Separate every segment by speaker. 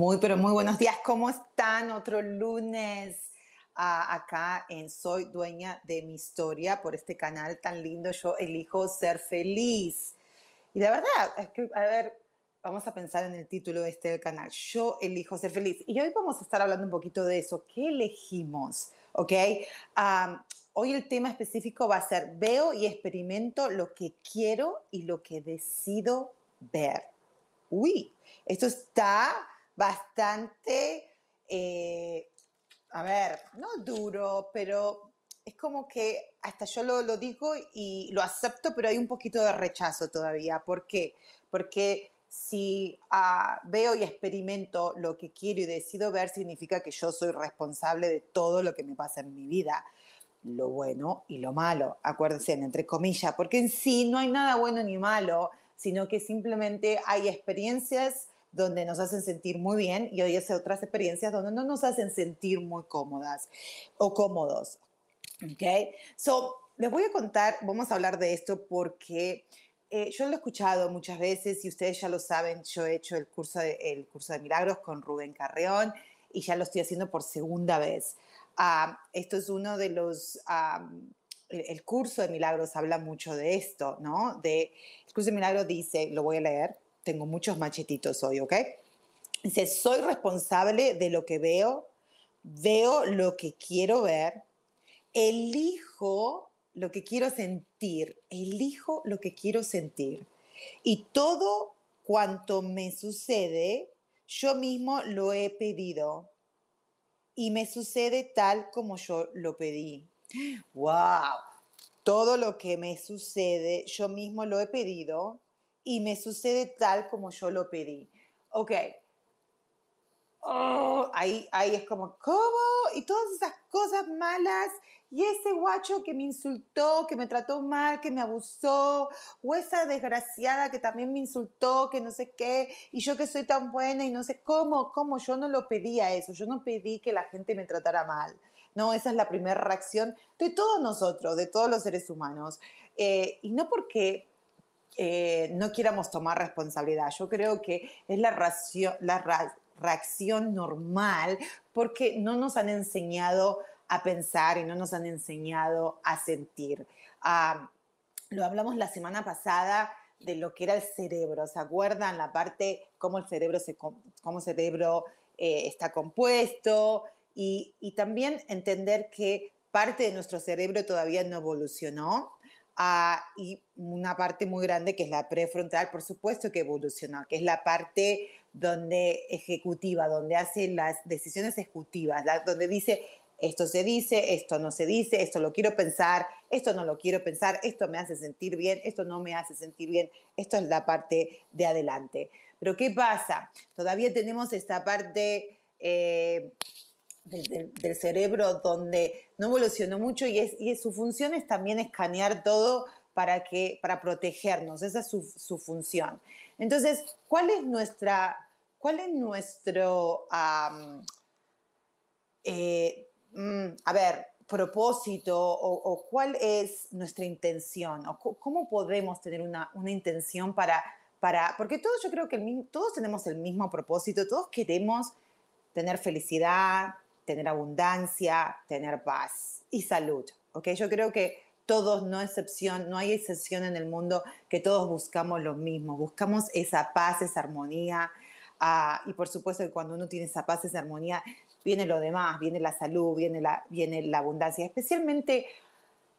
Speaker 1: Muy, pero muy buenos días. ¿Cómo están? Otro lunes ah, acá en Soy Dueña de mi Historia por este canal tan lindo. Yo elijo ser feliz. Y la verdad, es que, a ver, vamos a pensar en el título de este canal. Yo elijo ser feliz. Y hoy vamos a estar hablando un poquito de eso. ¿Qué elegimos? ¿Ok? hoy el tema específico va a ser veo y experimento lo que quiero y lo que decido ver. Uy, esto está bastante, eh, a ver, no duro, pero es como que hasta yo lo, digo y lo acepto, pero hay un poquito de rechazo todavía. ¿Por qué? Porque si ah, veo y experimento lo que quiero y decido ver, significa que yo soy responsable de todo lo que me pasa en mi vida. Lo bueno y lo malo, acuérdense, entre comillas, porque en sí no hay nada bueno ni malo, sino que simplemente hay experiencias donde nos hacen sentir muy bien y hoy es otras experiencias donde no nos hacen sentir muy cómodas o cómodos. ¿Ok? So, les voy a contar, vamos a hablar de esto porque eh, yo lo he escuchado muchas veces y ustedes ya lo saben, yo he hecho el curso de, el curso de milagros con Rubén Carreón y ya lo estoy haciendo por segunda vez. Ah, esto es uno de los... el curso de milagros habla mucho de esto, ¿no? De, el curso de milagros dice, lo voy a leer, tengo muchos machetitos hoy, ¿ok? Dice, soy responsable de lo que veo, veo lo que quiero ver, elijo lo que quiero sentir, elijo lo que quiero sentir. Y todo cuanto me sucede, yo mismo lo he pedido y me sucede tal como yo lo pedí. ¡Wow! Todo lo que me sucede, yo mismo lo he pedido y me sucede tal como yo lo pedí. Ok. Oh, ahí, ahí es como, ¿cómo? Y todas esas cosas malas, y ese guacho que me insultó, que me trató mal, que me abusó, o esa desgraciada que también me insultó, que no sé qué, y yo que soy tan buena y no sé cómo, cómo, yo no lo pedía eso, yo no pedí que la gente me tratara mal. No, esa es la primera reacción de todos nosotros, de todos los seres humanos. Eh, y no porque eh, no quieramos tomar responsabilidad. Yo creo que es la, reacción normal porque no nos han enseñado a pensar y no nos han enseñado a sentir. Ah, lo hablamos la semana pasada de lo que era el cerebro, ¿se acuerdan? La parte, cómo el cerebro, se, cómo cerebro eh, está compuesto y también entender que parte de nuestro cerebro todavía no evolucionó, y una parte muy grande que es la prefrontal, por supuesto que evolucionó, que es la parte donde ejecutiva, donde hace las decisiones ejecutivas, donde dice esto se dice, esto no se dice, esto lo quiero pensar, esto no lo quiero pensar, esto me hace sentir bien, esto no me hace sentir bien, esto es la parte de adelante. Pero ¿qué pasa? Todavía tenemos esta parte eh, del, cerebro donde no evolucionó mucho y, es, y su función es también escanear todo para, que, para protegernos, esa es su, función. Entonces, ¿cuál es nuestra, cuál es nuestro, eh, mm, a ver, propósito o, cuál es nuestra intención o cómo podemos tener una, una intención para, para, porque todos yo creo que todos tenemos el mismo propósito, todos queremos tener felicidad, tener abundancia, tener paz y salud. ¿ok? Yo creo que todos, no excepción, no hay excepción en el mundo que todos buscamos lo mismo, buscamos esa paz, esa armonía. Ah, y por supuesto que cuando uno tiene esa paz, esa armonía, viene lo demás, viene la salud, viene la, viene la abundancia. Especialmente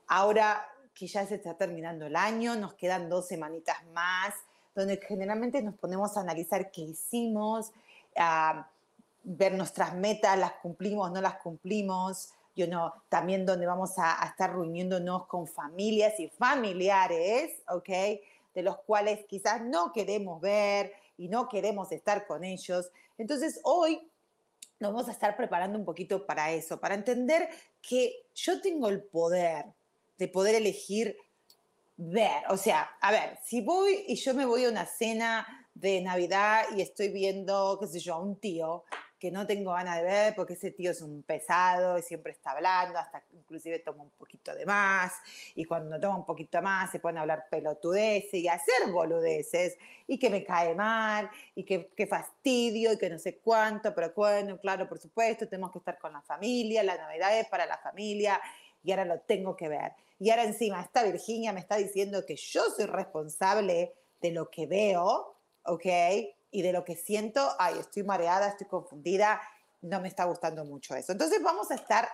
Speaker 1: ahora que ya se está terminando el año, nos quedan dos semanitas más, donde generalmente nos ponemos a analizar qué hicimos, a ver nuestras metas, las cumplimos, no las cumplimos, yo también donde vamos a, a, estar reuniéndonos con familias y familiares, ¿ok? De los cuales quizás no queremos ver y no queremos estar con ellos. Entonces hoy nos vamos a estar preparando un poquito para eso, para entender que yo tengo el poder de poder elegir ver. O sea, a ver, si voy y yo me voy a una cena de Navidad y estoy viendo, qué sé yo, a un tío que no tengo ganas de ver porque ese tío es un pesado y siempre está hablando, hasta inclusive toma un poquito de más y cuando toma un poquito más se pone a hablar pelotudeces y a hacer boludeces y que me cae mal y que, que fastidio y que no sé cuánto, pero bueno, claro, por supuesto, tenemos que estar con la familia, la Navidad es para la familia y ahora lo tengo que ver. Y ahora encima esta Virginia me está diciendo que yo soy responsable de lo que veo, ¿ok? Y de lo que siento, ay, estoy mareada, estoy confundida, no me está gustando mucho eso. Entonces vamos a estar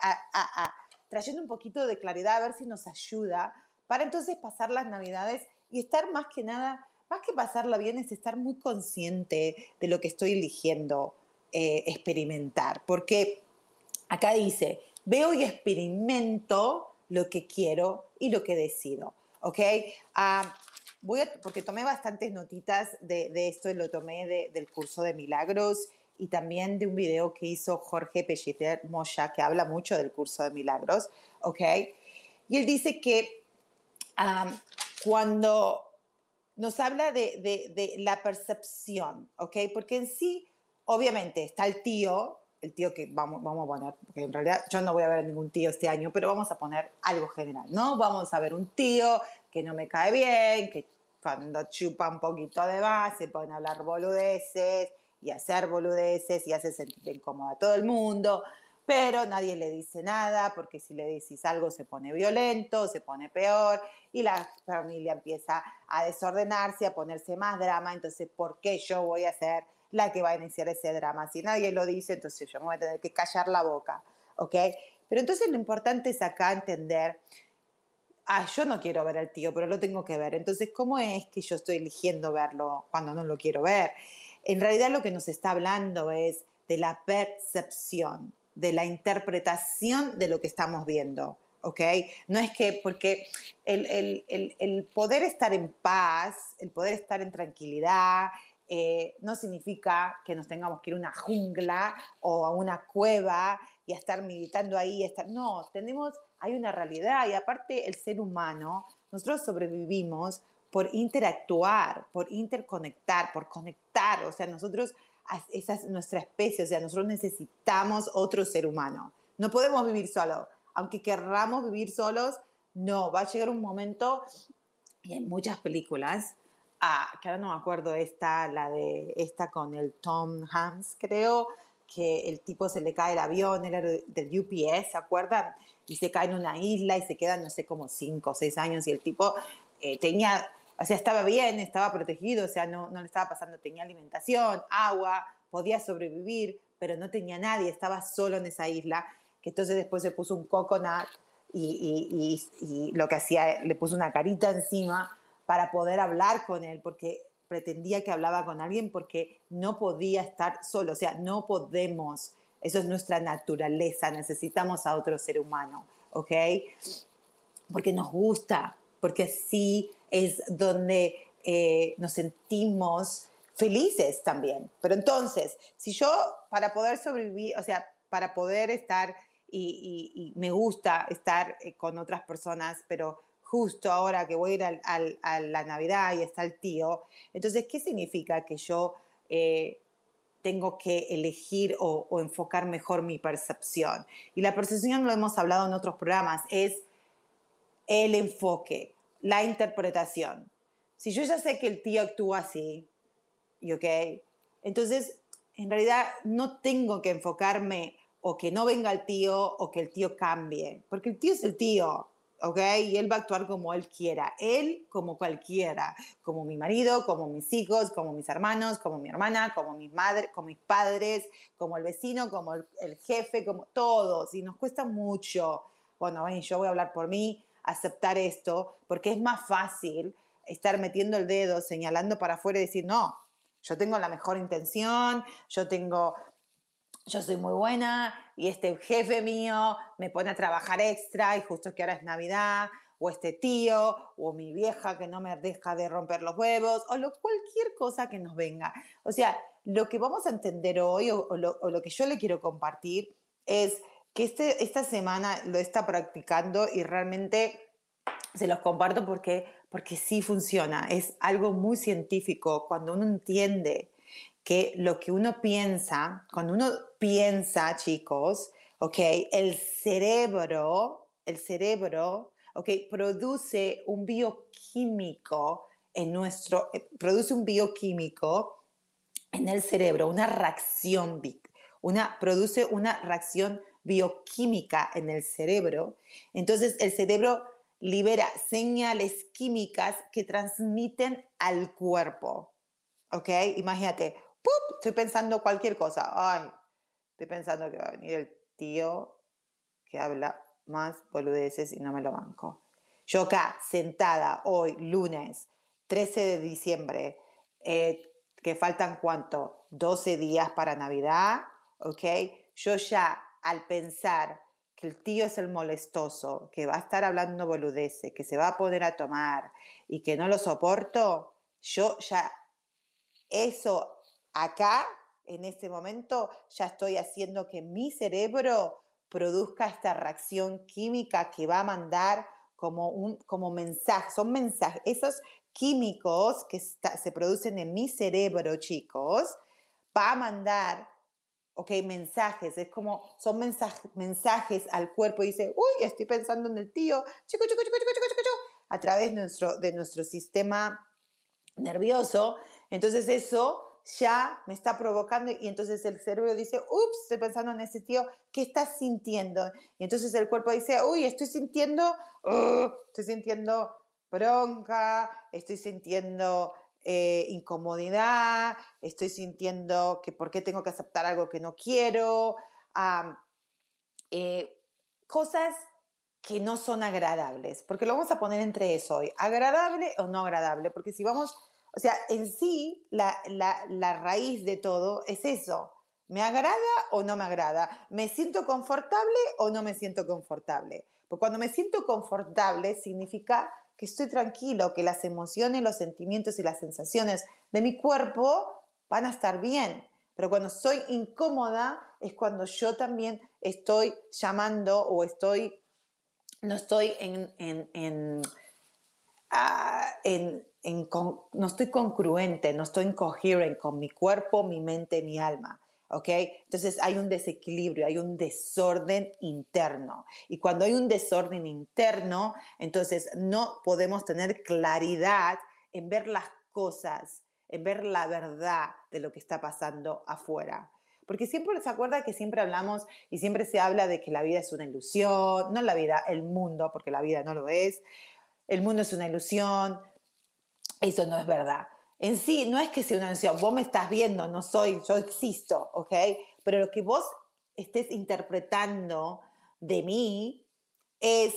Speaker 1: trayendo un poquito de claridad a ver si nos ayuda para entonces pasar las navidades y estar más que nada, más que pasarla bien, es estar muy consciente de lo que estoy eligiendo eh, experimentar. Porque acá dice, veo y experimento lo que quiero y lo que decido. ¿Ok? Uh, voy porque tomé bastantes notitas de, esto, lo tomé del curso de milagros y también de un video que hizo Jorge Pelleter Moya, que habla mucho del curso de milagros, ¿ok? Y él dice que cuando nos habla de, de, la percepción, ¿ok? Porque en sí, obviamente, está el tío, el tío que vamos, vamos a poner, porque en realidad yo no voy a ver ningún tío este año, pero vamos a poner algo general, ¿no? Vamos a ver un tío que no me cae bien, que cuando chupa un poquito de más se pone a hablar boludeces y hacer boludeces y hace sentir incómodo a todo el mundo, pero nadie le dice nada porque si le decís algo se pone violento, se pone peor y la familia empieza a desordenarse, a ponerse más drama, entonces ¿por qué yo voy a ser la que va a iniciar ese drama? Si nadie lo dice, entonces yo me voy a tener que callar la boca, ¿ok? Pero entonces lo importante es acá entender ah, yo no quiero ver al tío, pero lo tengo que ver. Entonces, ¿cómo es que yo estoy eligiendo verlo cuando no lo quiero ver? En realidad lo que nos está hablando es de la percepción, de la interpretación de lo que estamos viendo. ¿ok? No es que, porque el, el, el, poder estar en paz, el poder estar en tranquilidad, eh, no significa que nos tengamos que ir a una jungla o a una cueva y a estar meditando ahí. Estar, no, tenemos hay una realidad y aparte el ser humano, nosotros sobrevivimos por interactuar, por interconectar, por conectar, o sea, nosotros, esa es nuestra especie, o sea, nosotros necesitamos otro ser humano. No podemos vivir solos, aunque querramos vivir solos, no, va a llegar un momento, y hay muchas películas, ah, que ahora no me acuerdo, esta, la de esta con el Tom Hanks, creo, que el tipo se le cae el avión, era del UPS, ¿se acuerdan? y se cae en una isla y se queda, no sé, como cinco o seis años y el tipo eh, tenía, o sea, estaba bien, estaba protegido, o sea, no, no le estaba pasando, tenía alimentación, agua, podía sobrevivir, pero no tenía nadie, estaba solo en esa isla, que entonces después se puso un coconut y, y, y, lo que hacía, le puso una carita encima para poder hablar con él, porque pretendía que hablaba con alguien porque no podía estar solo, o sea, no podemos eso es nuestra naturaleza, necesitamos a otro ser humano, ¿ok? Porque nos gusta, porque sí es donde eh, nos sentimos felices también. Pero entonces, si yo para poder sobrevivir, o sea, para poder estar y, me gusta estar eh, con otras personas, pero justo ahora que voy a ir a la Navidad y está el tío, entonces, ¿qué significa que yo eh, tengo que elegir o, enfocar mejor mi percepción. Y la percepción, lo hemos hablado en otros programas, es el enfoque, la interpretación. Si yo ya sé que el tío actúa así, y ok, entonces en realidad no tengo que enfocarme o que no venga el tío o que el tío cambie, porque el tío es el tío, ¿ok? Y él va a actuar como él quiera, él como cualquiera, como mi marido, como mis hijos, como mis hermanos, como mi hermana, como mi madre, como mis padres, como el vecino, como el, jefe, como todos. Y nos cuesta mucho, bueno, yo voy a hablar por mí, aceptar esto, porque es más fácil estar metiendo el dedo, señalando para afuera y decir, no, yo tengo la mejor intención, yo tengo, yo soy muy buena y este jefe mío me pone a trabajar extra y justo que ahora es Navidad, o este tío, o mi vieja que no me deja de romper los huevos, o lo, cualquier cosa que nos venga. O sea, lo que vamos a entender hoy, o, lo, o lo, que yo le quiero compartir, es que este, esta semana lo está practicando y realmente se los comparto porque, porque sí funciona. Es algo muy científico cuando uno entiende que lo que uno piensa, cuando uno piensa, chicos, ok, el cerebro, el cerebro, ok, produce un bioquímico en nuestro, eh, produce un bioquímico en el cerebro, una reacción, una, produce una reacción bioquímica en el cerebro. Entonces el cerebro libera señales químicas que transmiten al cuerpo. ¿Ok? Imagínate, estoy pensando cualquier cosa. Ay, estoy pensando que va a venir el tío que habla más boludeces y no me lo banco. Yo acá, sentada hoy, lunes 13 de diciembre, eh, que faltan cuánto, 12 días para Navidad, ¿ok? Yo ya al pensar que el tío es el molestoso, que va a estar hablando boludeces, que se va a poner a tomar y que no lo soporto, yo ya eso acá, en este momento, ya estoy haciendo que mi cerebro produzca esta reacción química que va a mandar como un como mensaje, son mensajes, esos químicos que se producen en mi cerebro, chicos, va a mandar ok, mensajes, es como, son mensajes, al cuerpo, y dice, uy, estoy pensando en el tío, chico, chico, chico, chico, chico, chico, a través nuestro, de nuestro sistema nervioso. Entonces eso ya me está provocando y entonces el cerebro dice, ups, estoy pensando en ese tío, ¿qué estás sintiendo? Y entonces el cuerpo dice, uy, estoy sintiendo, uh, estoy sintiendo bronca, estoy sintiendo eh, incomodidad, estoy sintiendo que por qué tengo que aceptar algo que no quiero, eh, cosas que no son agradables, porque lo vamos a poner entre eso hoy, agradable o no agradable, porque si vamos, o sea, en sí la, la, la raíz de todo es eso, ¿me agrada o no me agrada? ¿Me siento confortable o no me siento confortable? Porque cuando me siento confortable significa que estoy tranquilo, que las emociones, los sentimientos y las sensaciones de mi cuerpo van a estar bien. Pero cuando soy incómoda es cuando yo también estoy llamando o estoy, no estoy en, en, en, ah, no estoy congruente, no estoy incoherente con mi cuerpo, mi mente, mi alma. ¿ok? Entonces hay un desequilibrio, hay un desorden interno. Y cuando hay un desorden interno, entonces no podemos tener claridad en ver las cosas, en ver la verdad de lo que está pasando afuera. Porque siempre se acuerda que siempre hablamos y siempre se habla de que la vida es una ilusión, no la vida, el mundo, porque la vida no lo es. El mundo es una ilusión. Eso no es verdad en sí no es que sea una ilusión, vos me estás viendo, no soy, yo existo, ¿ok? Pero lo que vos estés interpretando de mí es,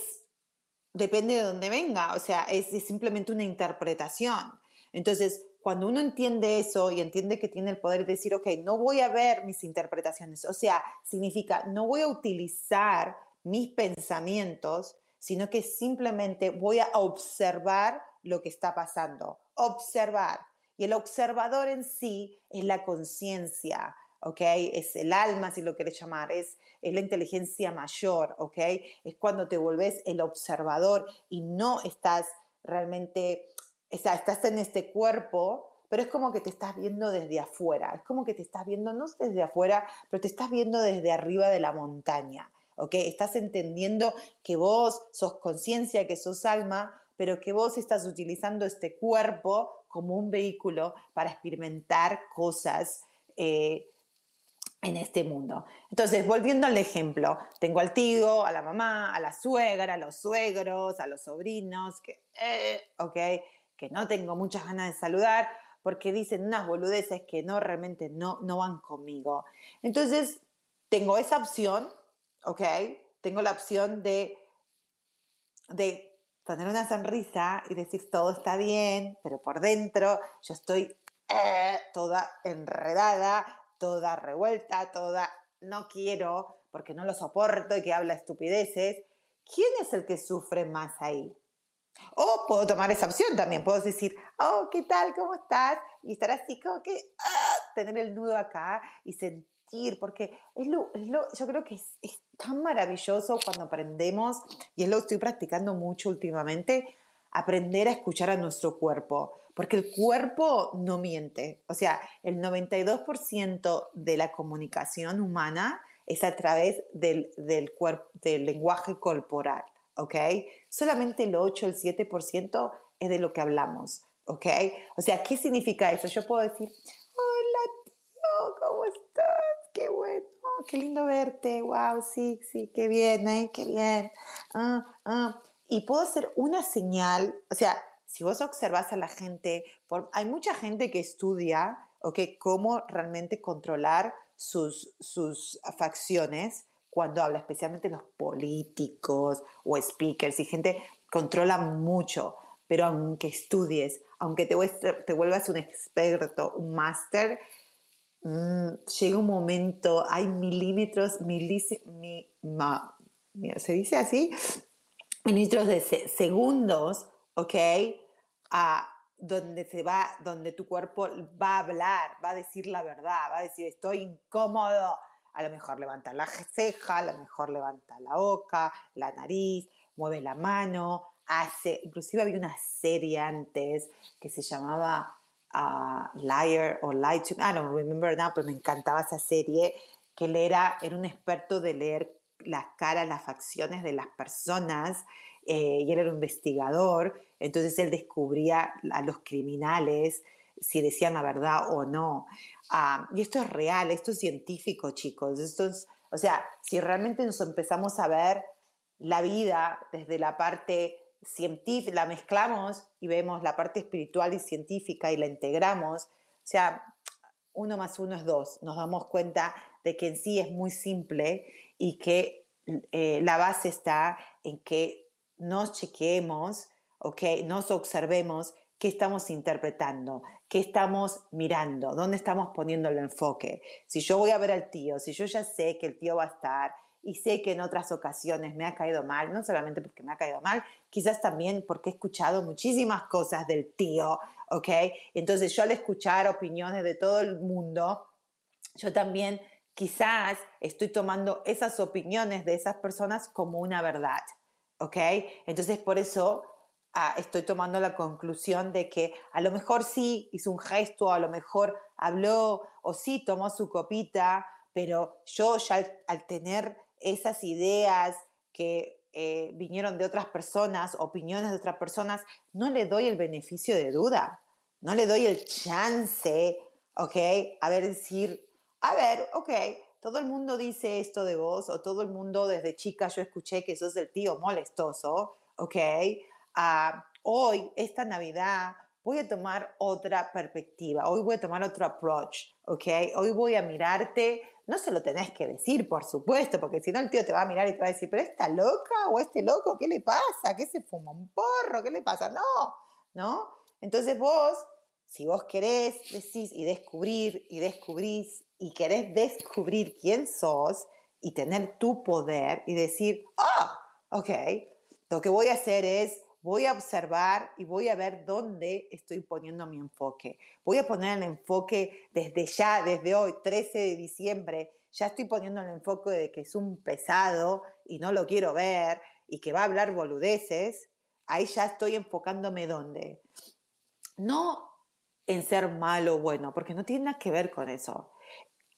Speaker 1: depende de dónde venga, o sea, es, simplemente una interpretación. Entonces, cuando uno entiende eso y entiende que tiene el poder de decir, ok, no voy a ver mis interpretaciones, o sea, significa, no voy a utilizar mis pensamientos, sino que simplemente voy a observar lo que está pasando, observar. Y el observador en sí es la conciencia, ¿ok? Es el alma, si lo quieres llamar, es, es la inteligencia mayor, ¿ok? Es cuando te vuelves el observador y no estás realmente, o estás en este cuerpo, pero es como que te estás viendo desde afuera, es como que te estás viendo, no desde afuera, pero te estás viendo desde arriba de la montaña, ¿ok? Estás entendiendo que vos sos conciencia, que sos alma, pero que vos estás utilizando este cuerpo como un vehículo para experimentar cosas eh, en este mundo. Entonces, volviendo al ejemplo, tengo al tío, a la mamá, a la suegra, a los suegros, a los sobrinos, que, eh, que no tengo muchas ganas de saludar porque dicen unas boludeces que no realmente no, no van conmigo. Entonces, tengo esa opción, ¿ok? Tengo la opción de, de poner una sonrisa y decir todo está bien, pero por dentro yo estoy eh, toda enredada, toda revuelta, toda no quiero porque no lo soporto y que habla estupideces. ¿Quién es el que sufre más ahí? O puedo tomar esa opción también, puedo decir, oh, ¿qué tal? ¿Cómo estás? Y estar así como que, ah, tener el nudo acá y sentir, porque es lo, yo creo que es, es, tan maravilloso cuando aprendemos, y es lo que estoy practicando mucho últimamente, aprender a escuchar a nuestro cuerpo, porque el cuerpo no miente, o sea, el 92% de la comunicación humana es a través del, del, del lenguaje corporal. ¿ok? Solamente el 8, el 7% es de lo que hablamos, ¿ok? O sea, ¿qué significa eso? Yo puedo decir, hola tío, ¿cómo estás? Qué bueno, qué lindo verte, wow, sí, sí, qué bien, ¿eh? Qué bien. Ah, ah. Y puedo hacer una señal, o sea, si vos observas a la gente, por, hay mucha gente que estudia, ¿ok? Cómo realmente controlar sus, sus facciones cuando habla, especialmente los políticos o speakers y gente controla mucho, pero aunque estudies, aunque te, te vuelvas un experto, un máster, mmm, llega un momento, hay milímetros, milímetros, mi, se dice así, milímetros de se, segundos, ¿ok? A, donde se va, donde tu cuerpo va a hablar, va a decir la verdad, va a decir estoy incómodo, a lo mejor levanta la ceja, a lo mejor levanta la boca, la nariz, mueve la mano, hace, inclusive había una serie antes que se llamaba uh, Liar o Lie to, I don't remember now, pero me encantaba esa serie, que él era, era un experto de leer las caras, las facciones de las personas, eh, y él era un investigador, entonces él descubría a los criminales, si decían la verdad o no. Ah, y esto es real, esto es científico, chicos. Esto es, o sea, si realmente nos empezamos a ver la vida desde la parte científica, la mezclamos y vemos la parte espiritual y científica y la integramos, o sea, uno más uno es dos. Nos damos cuenta de que en sí es muy simple y que eh, la base está en que nos chequeemos, ¿ok? Nos observemos qué estamos interpretando, qué estamos mirando, dónde estamos poniendo el enfoque. Si yo voy a ver al tío, si yo ya sé que el tío va a estar y sé que en otras ocasiones me ha caído mal, no solamente porque me ha caído mal, quizás también porque he escuchado muchísimas cosas del tío, ¿ok? Entonces yo al escuchar opiniones de todo el mundo, yo también quizás estoy tomando esas opiniones de esas personas como una verdad, ¿ok? Entonces por eso Ah, estoy tomando la conclusión de que a lo mejor sí hizo un gesto, a lo mejor habló o sí tomó su copita, pero yo ya al, tener esas ideas que eh, vinieron de otras personas, opiniones de otras personas, no le doy el beneficio de duda, no le doy el chance, ¿ok? A ver, decir, a ver, ok, todo el mundo dice esto de vos, o todo el mundo desde chica yo escuché que sos el tío molestoso, ¿ok? hoy, esta Navidad, voy a tomar otra perspectiva, hoy voy a tomar otro approach, ¿ok? Hoy voy a mirarte, no se lo tenés que decir, por supuesto, porque si no el tío te va a mirar y te va a decir, pero esta loca o este loco, ¿qué le pasa? ¿Qué se fuma un porro? ¿Qué le pasa? No, ¿no? Entonces vos, si vos querés, decís y descubrir y descubrís y querés descubrir quién sos y tener tu poder y decir, ah, ok, lo que voy a hacer es voy a observar y voy a ver dónde estoy poniendo mi enfoque. Voy a poner el enfoque desde ya, desde hoy, 13 de diciembre, ya estoy poniendo el enfoque de que es un pesado y no lo quiero ver y que va a hablar boludeces. Ahí ya estoy enfocándome dónde. No en ser malo o bueno, porque no tiene nada que ver con eso.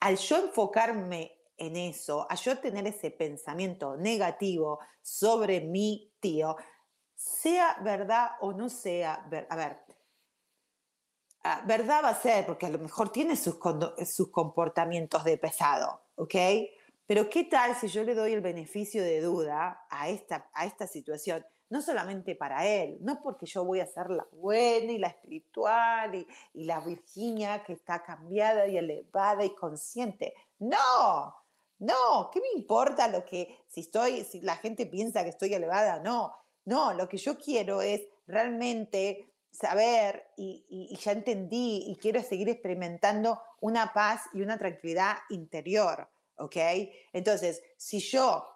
Speaker 1: Al yo enfocarme en eso, al yo tener ese pensamiento negativo sobre mi tío, sea verdad o no sea, a ver, ah, verdad va a ser, porque a lo mejor tiene sus, sus comportamientos de pesado, ¿ok? Pero ¿qué tal si yo le doy el beneficio de duda a esta, a esta situación? No solamente para él, no porque yo voy a ser la buena y la espiritual y, y la Virginia que está cambiada y elevada y consciente. No, no, ¿qué me importa lo que, si estoy, si la gente piensa que estoy elevada? No, No, lo que yo quiero es realmente saber y, ya entendí y quiero seguir experimentando una paz y una tranquilidad interior, ¿ok? Entonces, si yo,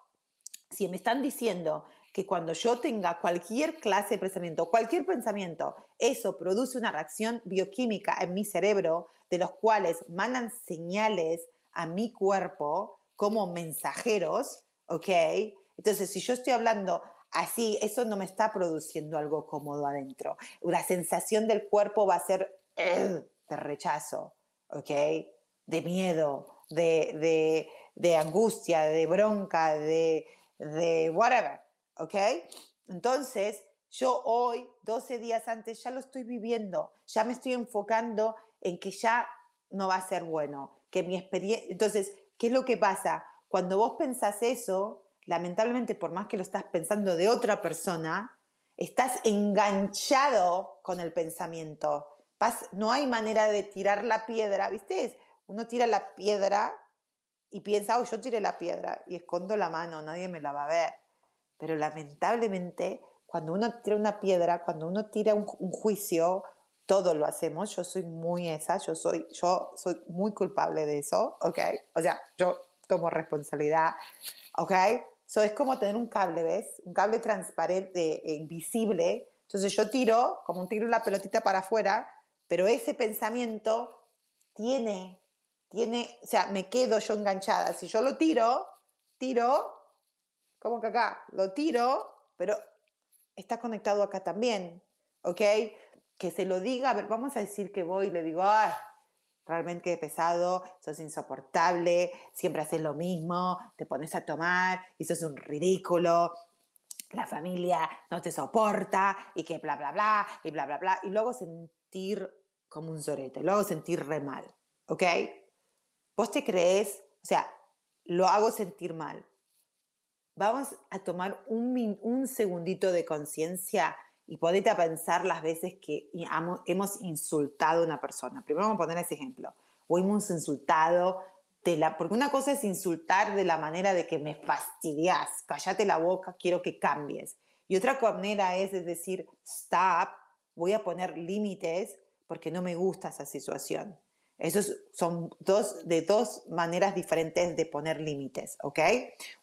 Speaker 1: si me están diciendo que cuando yo tenga cualquier clase de pensamiento, cualquier pensamiento, eso produce una reacción bioquímica en mi cerebro, de los cuales mandan señales a mi cuerpo como mensajeros, ¿ok? Entonces, si yo estoy hablando así, eso no me está produciendo algo cómodo adentro. La sensación del cuerpo va a ser de rechazo, ¿ok? De miedo, de, de, angustia, de bronca, de, de whatever. ¿ok? Entonces, yo hoy, 12 días antes, ya lo estoy viviendo, ya me estoy enfocando en que ya no va a ser bueno, que mi experiencia... Entonces, ¿qué es lo que pasa? Cuando vos pensás eso, lamentablemente, por más que lo estás pensando de otra persona, estás enganchado con el pensamiento. No hay manera de tirar la piedra, ¿viste? Uno tira la piedra y piensa, oh, yo tiré la piedra y escondo la mano, nadie me la va a ver. Pero lamentablemente, cuando uno tira una piedra, cuando uno tira un, juicio, todo lo hacemos. Yo soy muy esa, yo soy, yo soy muy culpable de eso, ¿ok? O sea, yo tomo responsabilidad, ¿ok? Eso es como tener un cable, ¿ves? Un cable transparente, e invisible. Entonces yo tiro, como un tiro la pelotita para afuera, pero ese pensamiento tiene, tiene, o sea, me quedo yo enganchada. Si yo lo tiro, tiro, como que acá lo tiro, pero está conectado acá también, ¿ok? Que se lo diga, a ver, vamos a decir que voy y le digo, ay, realmente pesado, sos insoportable, siempre haces lo mismo, te pones a tomar y sos un ridículo, la familia no te soporta y que bla, bla, bla, y bla, bla, bla, y luego sentir como un sorete, luego sentir re mal, ¿ok? Vos te crees, o sea, lo hago sentir mal, vamos a tomar un, un segundito de conciencia y ponete a pensar las veces que hemos insultado a una persona. Primero vamos a poner ese ejemplo. O hemos insultado de la, porque una cosa es insultar de la manera de que me fastidias, cállate la boca, quiero que cambies. Y otra manera es, es decir, stop, voy a poner límites porque no me gusta esa situación. Esos son dos, de dos maneras diferentes de poner límites, ¿ok?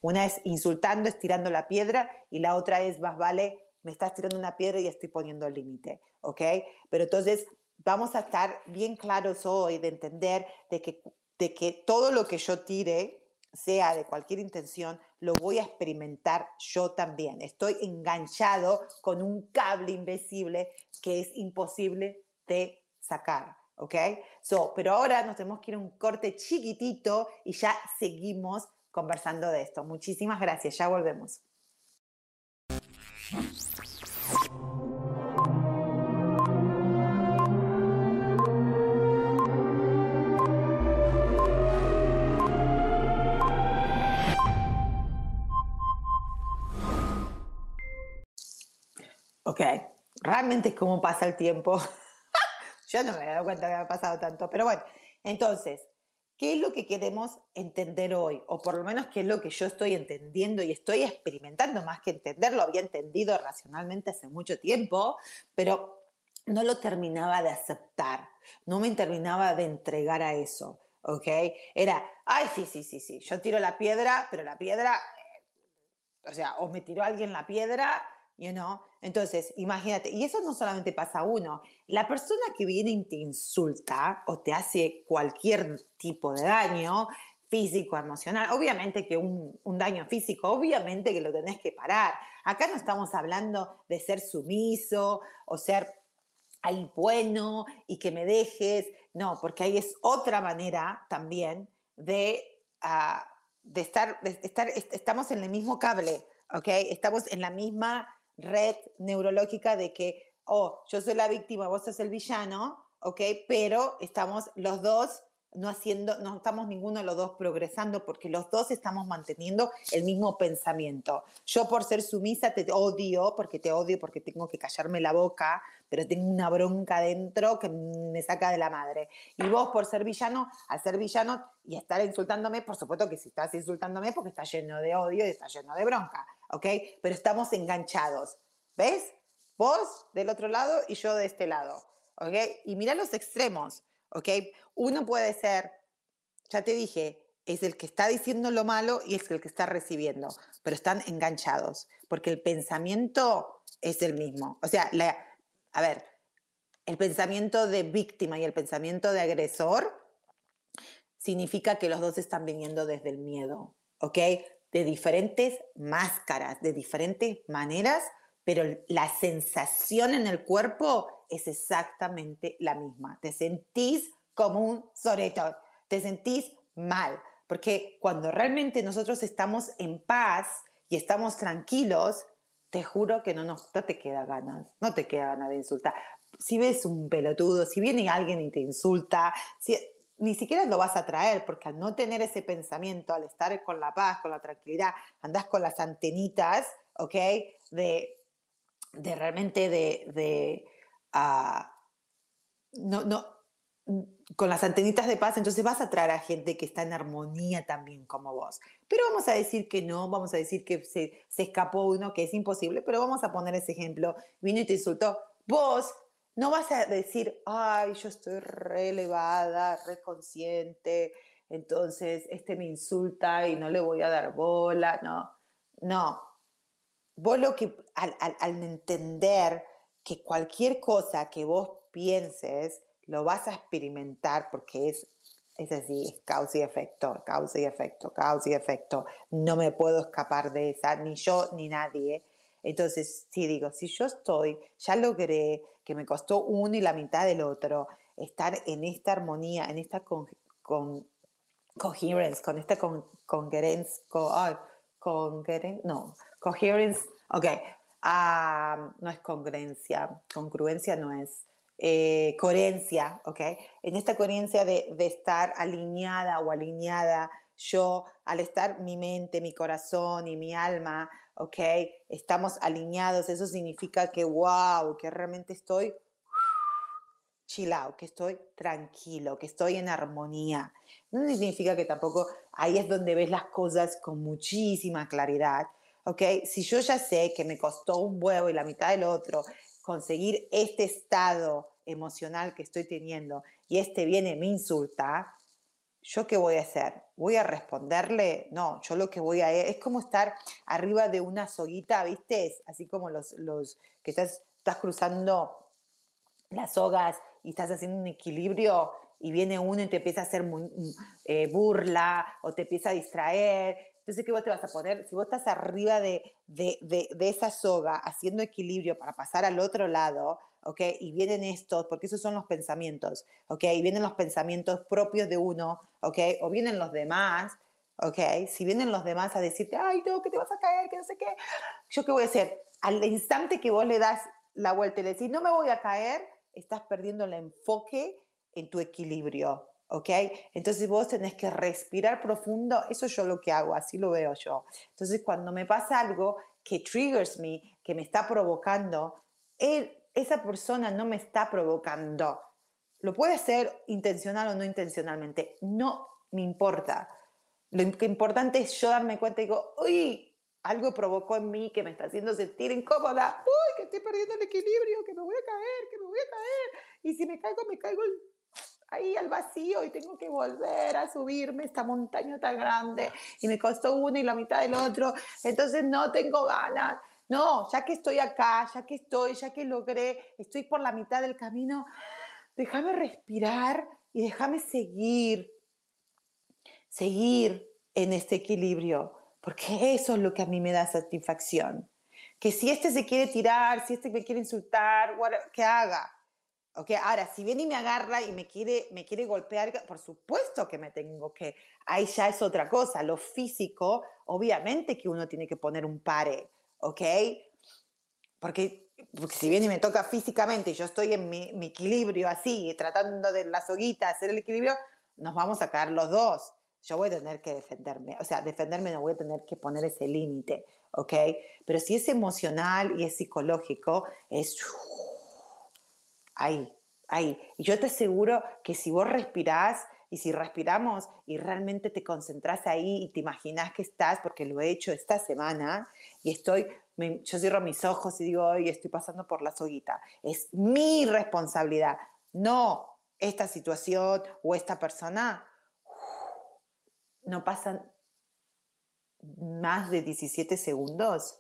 Speaker 1: Una es insultando, estirando la piedra y la otra es, más vale, me estás tirando una piedra y estoy poniendo el límite, ¿ok? Pero entonces vamos a estar bien claros hoy de entender de que, de que todo lo que yo tire, sea de cualquier intención, lo voy a experimentar yo también. Estoy enganchado con un cable invisible que es imposible de sacar. ¿ok? So, pero ahora nos tenemos que ir a un corte chiquitito y ya seguimos conversando de esto. Muchísimas gracias, ya volvemos. Ok, realmente es como pasa el tiempo. Yo no me había dado cuenta que había pasado tanto, pero bueno, entonces, ¿qué es lo que queremos entender hoy? O por lo menos qué es lo que yo estoy entendiendo y estoy experimentando más que entenderlo, había entendido racionalmente hace mucho tiempo, pero no lo terminaba de aceptar, no me terminaba de entregar a eso, ¿ok? Era, ay, sí, sí, sí, sí, yo tiro la piedra, pero la piedra, eh, o sea, o me tiró alguien la piedra You know? Entonces, imagínate, y eso no solamente pasa a uno, la persona que viene y te insulta o te hace cualquier tipo de daño, físico, emocional, obviamente que un, un, daño físico, obviamente que lo tenés que parar. Acá no estamos hablando de ser sumiso o ser ahí bueno y que me dejes, no, porque ahí es otra manera también de, uh, de, estar, de estar, estamos en el mismo cable, ¿ok? Estamos en la misma red neurológica de que, oh, yo soy la víctima, vos sos el villano, ¿ok? Pero estamos los dos no haciendo, no estamos ninguno de los dos progresando porque los dos estamos manteniendo el mismo pensamiento. Yo por ser sumisa te odio, porque te odio, porque tengo que callarme la boca, pero tengo una bronca dentro que me saca de la madre. Y vos por ser villano, al ser villano y estar insultándome, por supuesto que si estás insultándome porque está lleno de odio y está lleno de bronca. ¿Ok? Pero estamos enganchados. ¿ves? Vos del otro lado y yo de este lado, ¿ok? Y mira los extremos, ¿ok? Uno puede ser, ya te dije, es el que está diciendo lo malo y es el que está recibiendo, pero están enganchados, porque el pensamiento es el mismo. O sea, a ver, el pensamiento de víctima y el pensamiento de agresor significa que los dos están viniendo desde el miedo, ¿ok? De diferentes máscaras, de diferentes maneras, pero la sensación en el cuerpo es exactamente la misma. Te sentís como un soreto, te sentís mal, porque cuando realmente nosotros estamos en paz y estamos tranquilos, te juro que no, no, te queda ganas, no te queda ganas de insultar. Si ves un pelotudo, si viene alguien y te insulta, si, ni siquiera lo vas a traer, porque al no tener ese pensamiento, al estar con la paz, con la tranquilidad, andás con las antenitas, ¿ok? De, de realmente de, de uh, no, no, con las antenitas de paz, entonces vas a traer a gente que está en armonía también como vos. Pero vamos a decir que no, vamos a decir que se, se escapó uno, que es imposible, pero vamos a poner ese ejemplo. Vino y te insultó. Vos no vas a decir, ay, yo estoy re elevada, re consciente, entonces este me insulta y no le voy a dar bola. No, no. Vos lo que, al, al entender que cualquier cosa que vos pienses, lo vas a experimentar porque es, es así, es causa y efecto, causa y efecto, causa y efecto. No me puedo escapar de esa, ni yo ni nadie. Entonces, sí digo, si yo estoy, ya logré que me costó uno y la mitad del otro, estar en esta armonía, en esta con, con coherence, con esta con, congruence, con, no, coherence, ok, ah, no es congruencia, congruencia no es, eh, coherencia, ok, en esta coherencia de, de estar alineada o alineada yo, al estar mi mente, mi corazón y mi alma ¿ok? Estamos alineados, eso significa que, wow, que realmente estoy chilao, que estoy tranquilo, que estoy en armonía. No significa que tampoco ahí es donde ves las cosas con muchísima claridad, ¿ok? Si yo ya sé que me costó un huevo y la mitad del otro conseguir este estado emocional que estoy teniendo y este viene me insulta, ¿yo qué voy a hacer? ¿Voy a responderle? No, yo lo que voy a... Es como estar arriba de una soguita, ¿viste? Así como los, los que estás, estás cruzando las sogas y estás haciendo un equilibrio y viene uno y te empieza a hacer mm, eh, burla o te empieza a distraer. Entonces, ¿qué vos te vas a poner? Si vos estás arriba de, de, de, de esa soga haciendo equilibrio para pasar al otro lado, ¿ok? Y vienen estos, porque esos son los pensamientos, ¿ok? Y vienen los pensamientos propios de uno, ¿ok? O vienen los demás, ¿ok? Si vienen los demás a decirte, ay, no, que te vas a caer, que no sé qué, ¿yo qué voy a hacer? Al instante que vos le das la vuelta y le decís, no me voy a caer, estás perdiendo el enfoque en tu equilibrio, ¿ok? Entonces vos tenés que respirar profundo, eso yo lo que hago, así lo veo yo. Entonces cuando me pasa algo que triggers me, que me está provocando, él, esa persona no me está provocando. Lo puede hacer intencional o no intencionalmente, no me importa. Lo importante es yo darme cuenta y digo, uy, algo provocó en mí que me está haciendo sentir incómoda, uy, que estoy perdiendo el equilibrio, que me voy a caer, que me voy a caer. Y si me caigo, me caigo ahí al vacío y tengo que volver a subirme esta montaña tan grande y me costó uno y la mitad del otro. Entonces no tengo ganas. No, ya que estoy acá, ya que estoy, ya que logré, estoy por la mitad del camino, déjame respirar y déjame seguir, seguir en este equilibrio, porque eso es lo que a mí me da satisfacción. Que si este se quiere tirar, si este me quiere insultar, que haga. Okay, ahora, si viene y me agarra y me quiere, me quiere golpear, por supuesto que me tengo que, ahí ya es otra cosa. Lo físico, obviamente que uno tiene que poner un pare. ¿Ok? Porque, si bien y me toca físicamente y yo estoy en mi, equilibrio así, tratando de la soguita, hacer el equilibrio, nos vamos a caer los dos. Yo voy a tener que defenderme, o sea, defenderme no voy a tener que poner ese límite, ¿ok? Pero si es emocional y es psicológico, es ahí, ahí. Y yo te aseguro que si vos respirás y si respiramos y realmente te concentras ahí y te imaginas que estás, porque lo he hecho esta semana y estoy yo cierro mis ojos y digo, hoy estoy pasando por la soguita. Es mi responsabilidad, no esta situación o esta persona. No pasan más de 17 segundos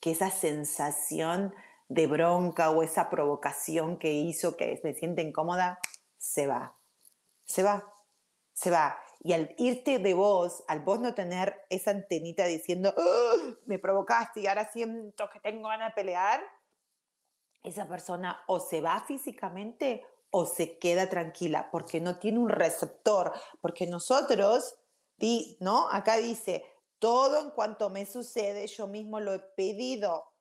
Speaker 1: que esa sensación de bronca o esa provocación que hizo que me siente incómoda se va. Se va. Se va. Y al irte de vos, al vos no tener esa antenita diciendo, me provocaste y ahora siento que tengo ganas de pelear, esa persona o se va físicamente o se queda tranquila porque no tiene un receptor, porque nosotros, ¿no? Acá dice, todo en cuanto me sucede, yo mismo lo he pedido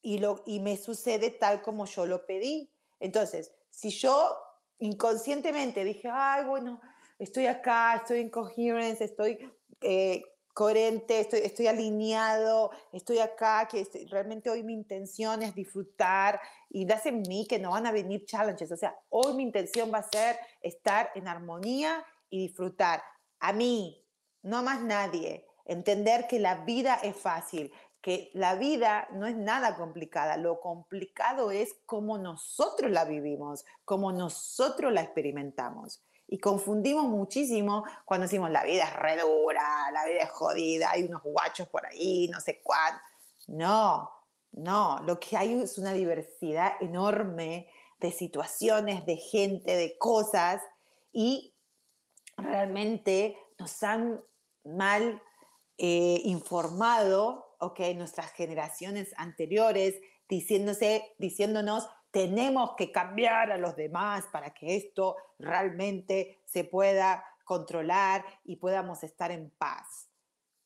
Speaker 1: y, lo, y me sucede tal como yo lo pedí. Entonces, si yo inconscientemente dije, ay, bueno, estoy acá, estoy en coherence, estoy eh, coherente, estoy, alineado, estoy acá, que realmente hoy mi intención es disfrutar y das en mí que no van a venir challenges. O sea, hoy mi intención va a ser estar en armonía y disfrutar. A mí, no a más nadie. Entender que la vida es fácil, que la vida no es nada complicada, lo complicado es cómo nosotros la vivimos, cómo nosotros la experimentamos. Y confundimos muchísimo cuando decimos la vida es re dura, la vida es jodida, hay unos guachos por ahí, no sé cuál. No, no, lo que hay es una diversidad enorme de situaciones, de gente, de cosas y realmente nos han mal eh, informado, ok, nuestras generaciones anteriores, diciéndose, diciéndonos, tenemos que cambiar a los demás para que esto realmente se pueda controlar y podamos estar en paz.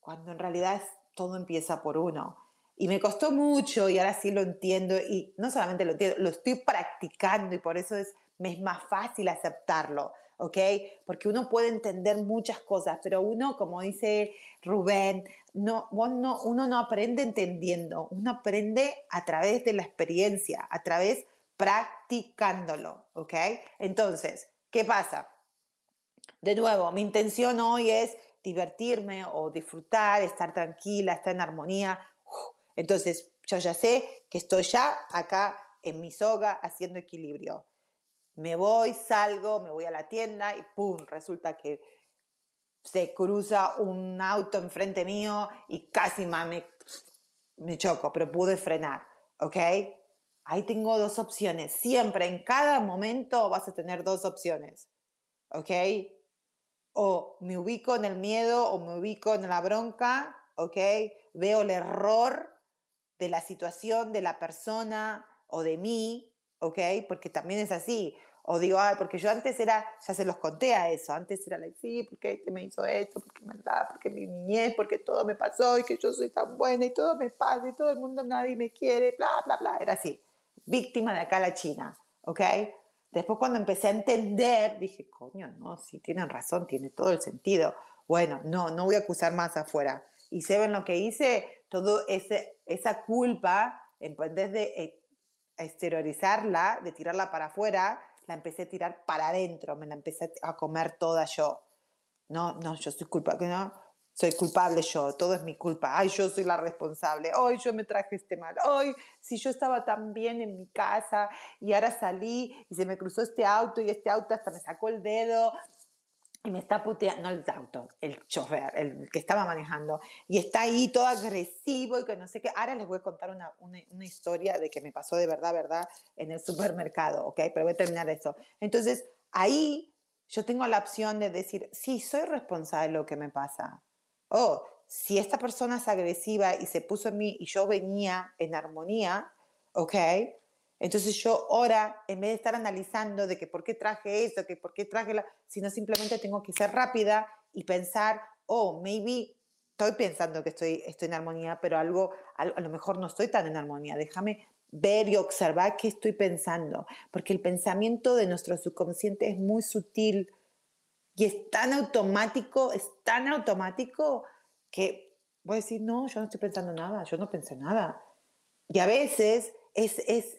Speaker 1: Cuando en realidad todo empieza por uno. Y me costó mucho y ahora sí lo entiendo y no solamente lo entiendo, lo estoy practicando y por eso es, me es más fácil aceptarlo. ¿ok? Porque uno puede entender muchas cosas, pero uno, como dice Rubén, no, uno no aprende entendiendo, uno aprende a través de la experiencia, a través practicándolo, ¿ok? Entonces, ¿qué pasa? De nuevo, mi intención hoy es divertirme o disfrutar, estar tranquila, estar en armonía. Entonces, yo ya sé que estoy ya acá en mi soga haciendo equilibrio me voy, salgo, me voy a la tienda y ¡pum! Resulta que se cruza un auto enfrente mío y casi me, me choco, pero pude frenar, ¿ok? Ahí tengo dos opciones. Siempre, en cada momento vas a tener dos opciones, ¿ok? O me ubico en el miedo o me ubico en la bronca, ¿ok? Veo el error de la situación, de la persona o de mí, ¿ok? Porque también es así. O digo, ay, porque yo antes era, ya se los conté a eso, antes era like, sí, porque este me hizo esto, porque me da, porque mi niñez, porque todo me pasó y que yo soy tan buena y todo me pasa y todo el mundo, nadie me quiere, bla, bla, bla. Era así, víctima de acá la China, ¿ok? Después cuando empecé a entender, dije, coño, no, sí, tienen razón, tiene todo el sentido. Bueno, no, no voy a acusar más afuera. Y se ven lo que hice, ese, esa culpa, en vez de eh, exteriorizarla, de tirarla para afuera, la empecé a tirar para adentro, me la empecé a comer toda yo. No, no, yo soy culpable, no, soy culpable yo, todo es mi culpa, ay, yo soy la responsable, hoy yo me traje este mal, hoy si yo estaba tan bien en mi casa y ahora salí y se me cruzó este auto y este auto hasta me sacó el dedo y me está puteando, no el auto, el chofer, el que estaba manejando, y está ahí todo agresivo y que no sé qué. Ahora les voy a contar una, una, una, historia de que me pasó de verdad, verdad, en el supermercado, ¿ok? Pero voy a terminar eso. Entonces, ahí yo tengo la opción de decir, sí, soy responsable de lo que me pasa. Oh, si esta persona es agresiva y se puso en mí y yo venía en armonía, ¿ok? Entonces yo ahora, en vez de estar analizando de que por qué traje eso, que por qué traje la, sino simplemente tengo que ser rápida y pensar, oh, maybe estoy pensando que estoy, estoy en armonía, pero algo, a, lo mejor no estoy tan en armonía. Déjame ver y observar qué estoy pensando, porque el pensamiento de nuestro subconsciente es muy sutil y es tan automático, es tan automático que voy a decir, no, yo no estoy pensando nada, yo no pensé nada. Y a veces es, es,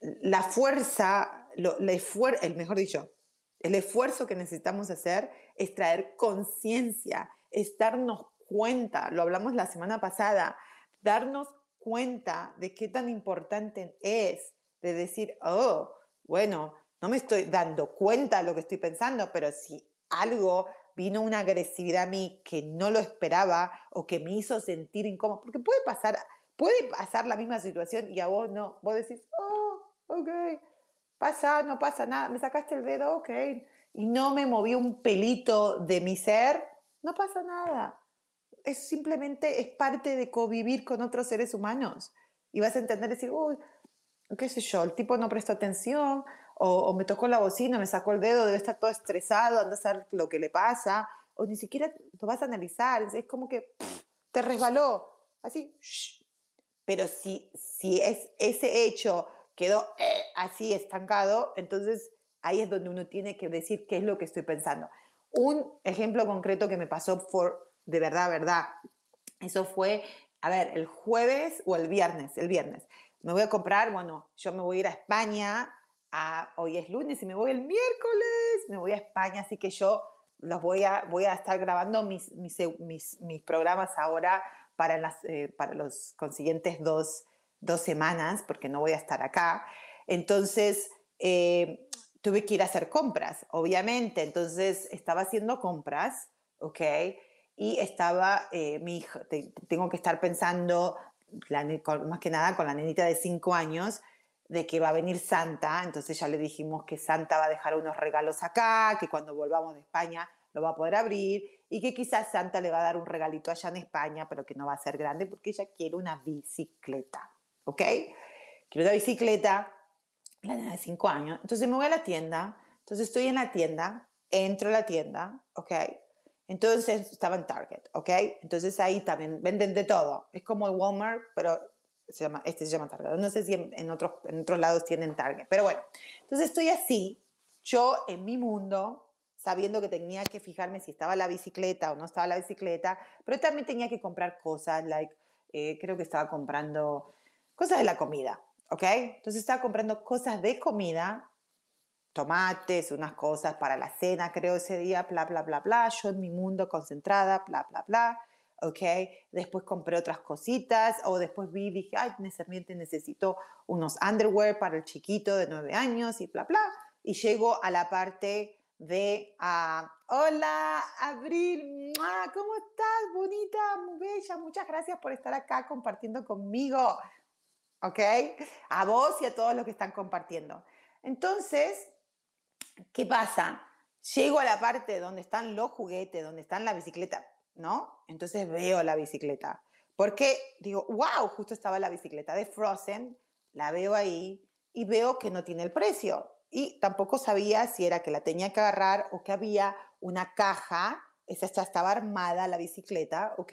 Speaker 1: la fuerza, el mejor dicho, el esfuerzo que necesitamos hacer es traer conciencia, es darnos cuenta, lo hablamos la semana pasada, darnos cuenta de qué tan importante es de decir, oh, bueno, no me estoy dando cuenta de lo que estoy pensando, pero si algo vino una agresividad a mí que no lo esperaba o que me hizo sentir incómodo, porque puede pasar, puede pasar la misma situación y a vos no, vos decís, oh, ok, pasa, no pasa nada, me sacaste el dedo, ok, y no me moví un pelito de mi ser, no pasa nada. Es simplemente, es parte de convivir con otros seres humanos. Y vas a entender, decir, uy, qué sé yo, el tipo no prestó atención, o, me tocó la bocina, me sacó el dedo, debe estar todo estresado, anda a saber lo que le pasa, o ni siquiera lo vas a analizar, es como que te resbaló, así. Pero si, si es, ese hecho quedó eh, así estancado, entonces ahí es donde uno tiene que decir qué es lo que estoy pensando. Un ejemplo concreto que me pasó por, de verdad, verdad, eso fue, a ver, el jueves o el viernes, el viernes. Me voy a comprar, bueno, yo me voy a ir a España hoy es lunes y me voy el miércoles, me voy a España, así que yo los voy a, voy a estar grabando mis, mis, mis, programas ahora para, las, eh, para los consiguientes dos, dos, semanas, porque no voy a estar acá. Entonces, eh, tuve que ir a hacer compras, obviamente. Entonces, estaba haciendo compras, ¿ok? Y estaba, eh, mi hija, tengo que estar pensando, más que nada con la nenita de cinco años, de que va a venir Santa, entonces ya le dijimos que Santa va a dejar unos regalos acá, que cuando volvamos de España lo va a poder abrir y que quizás Santa le va a dar un regalito allá en España, pero que no va a ser grande porque ella quiere una bicicleta, ¿ok? Quiere una bicicleta, la de 5 años, entonces me voy a la tienda, entonces estoy en la tienda, entro a la tienda, ¿ok? Entonces estaba en Target, ¿ok? Entonces ahí también venden de todo, es como el Walmart, pero se llama, este se llama Target. No sé si en, otros, en otros lados tienen Target, pero bueno. Entonces estoy así, yo en mi mundo, sabiendo que tenía que fijarme si estaba la bicicleta o no estaba la bicicleta, pero también tenía que comprar cosas, like, eh, creo que estaba comprando cosas de la comida, ¿ok? Entonces estaba comprando cosas de comida, tomates, unas cosas para la cena, creo ese día, bla, bla, bla, bla, yo en mi mundo concentrada, bla, bla, bla. ¿Ok? Después compré otras cositas o después vi y dije, ay, necesariamente necesito unos underwear para el chiquito de nueve años y bla, bla. Y llego a la parte de, ah, hola, Abril, ¿cómo estás? Bonita, muy bella, muchas gracias por estar acá compartiendo conmigo, ¿ok? A vos y a todos los que están compartiendo. Entonces, ¿qué pasa? Llego a la parte donde están los juguetes, donde están la bicicleta. ¿No? Entonces veo la bicicleta. Porque digo, wow, justo estaba la bicicleta de Frozen, la veo ahí y veo que no tiene el precio. Y tampoco sabía si era que la tenía que agarrar o que había una caja, esa estaba armada la bicicleta, ¿ok?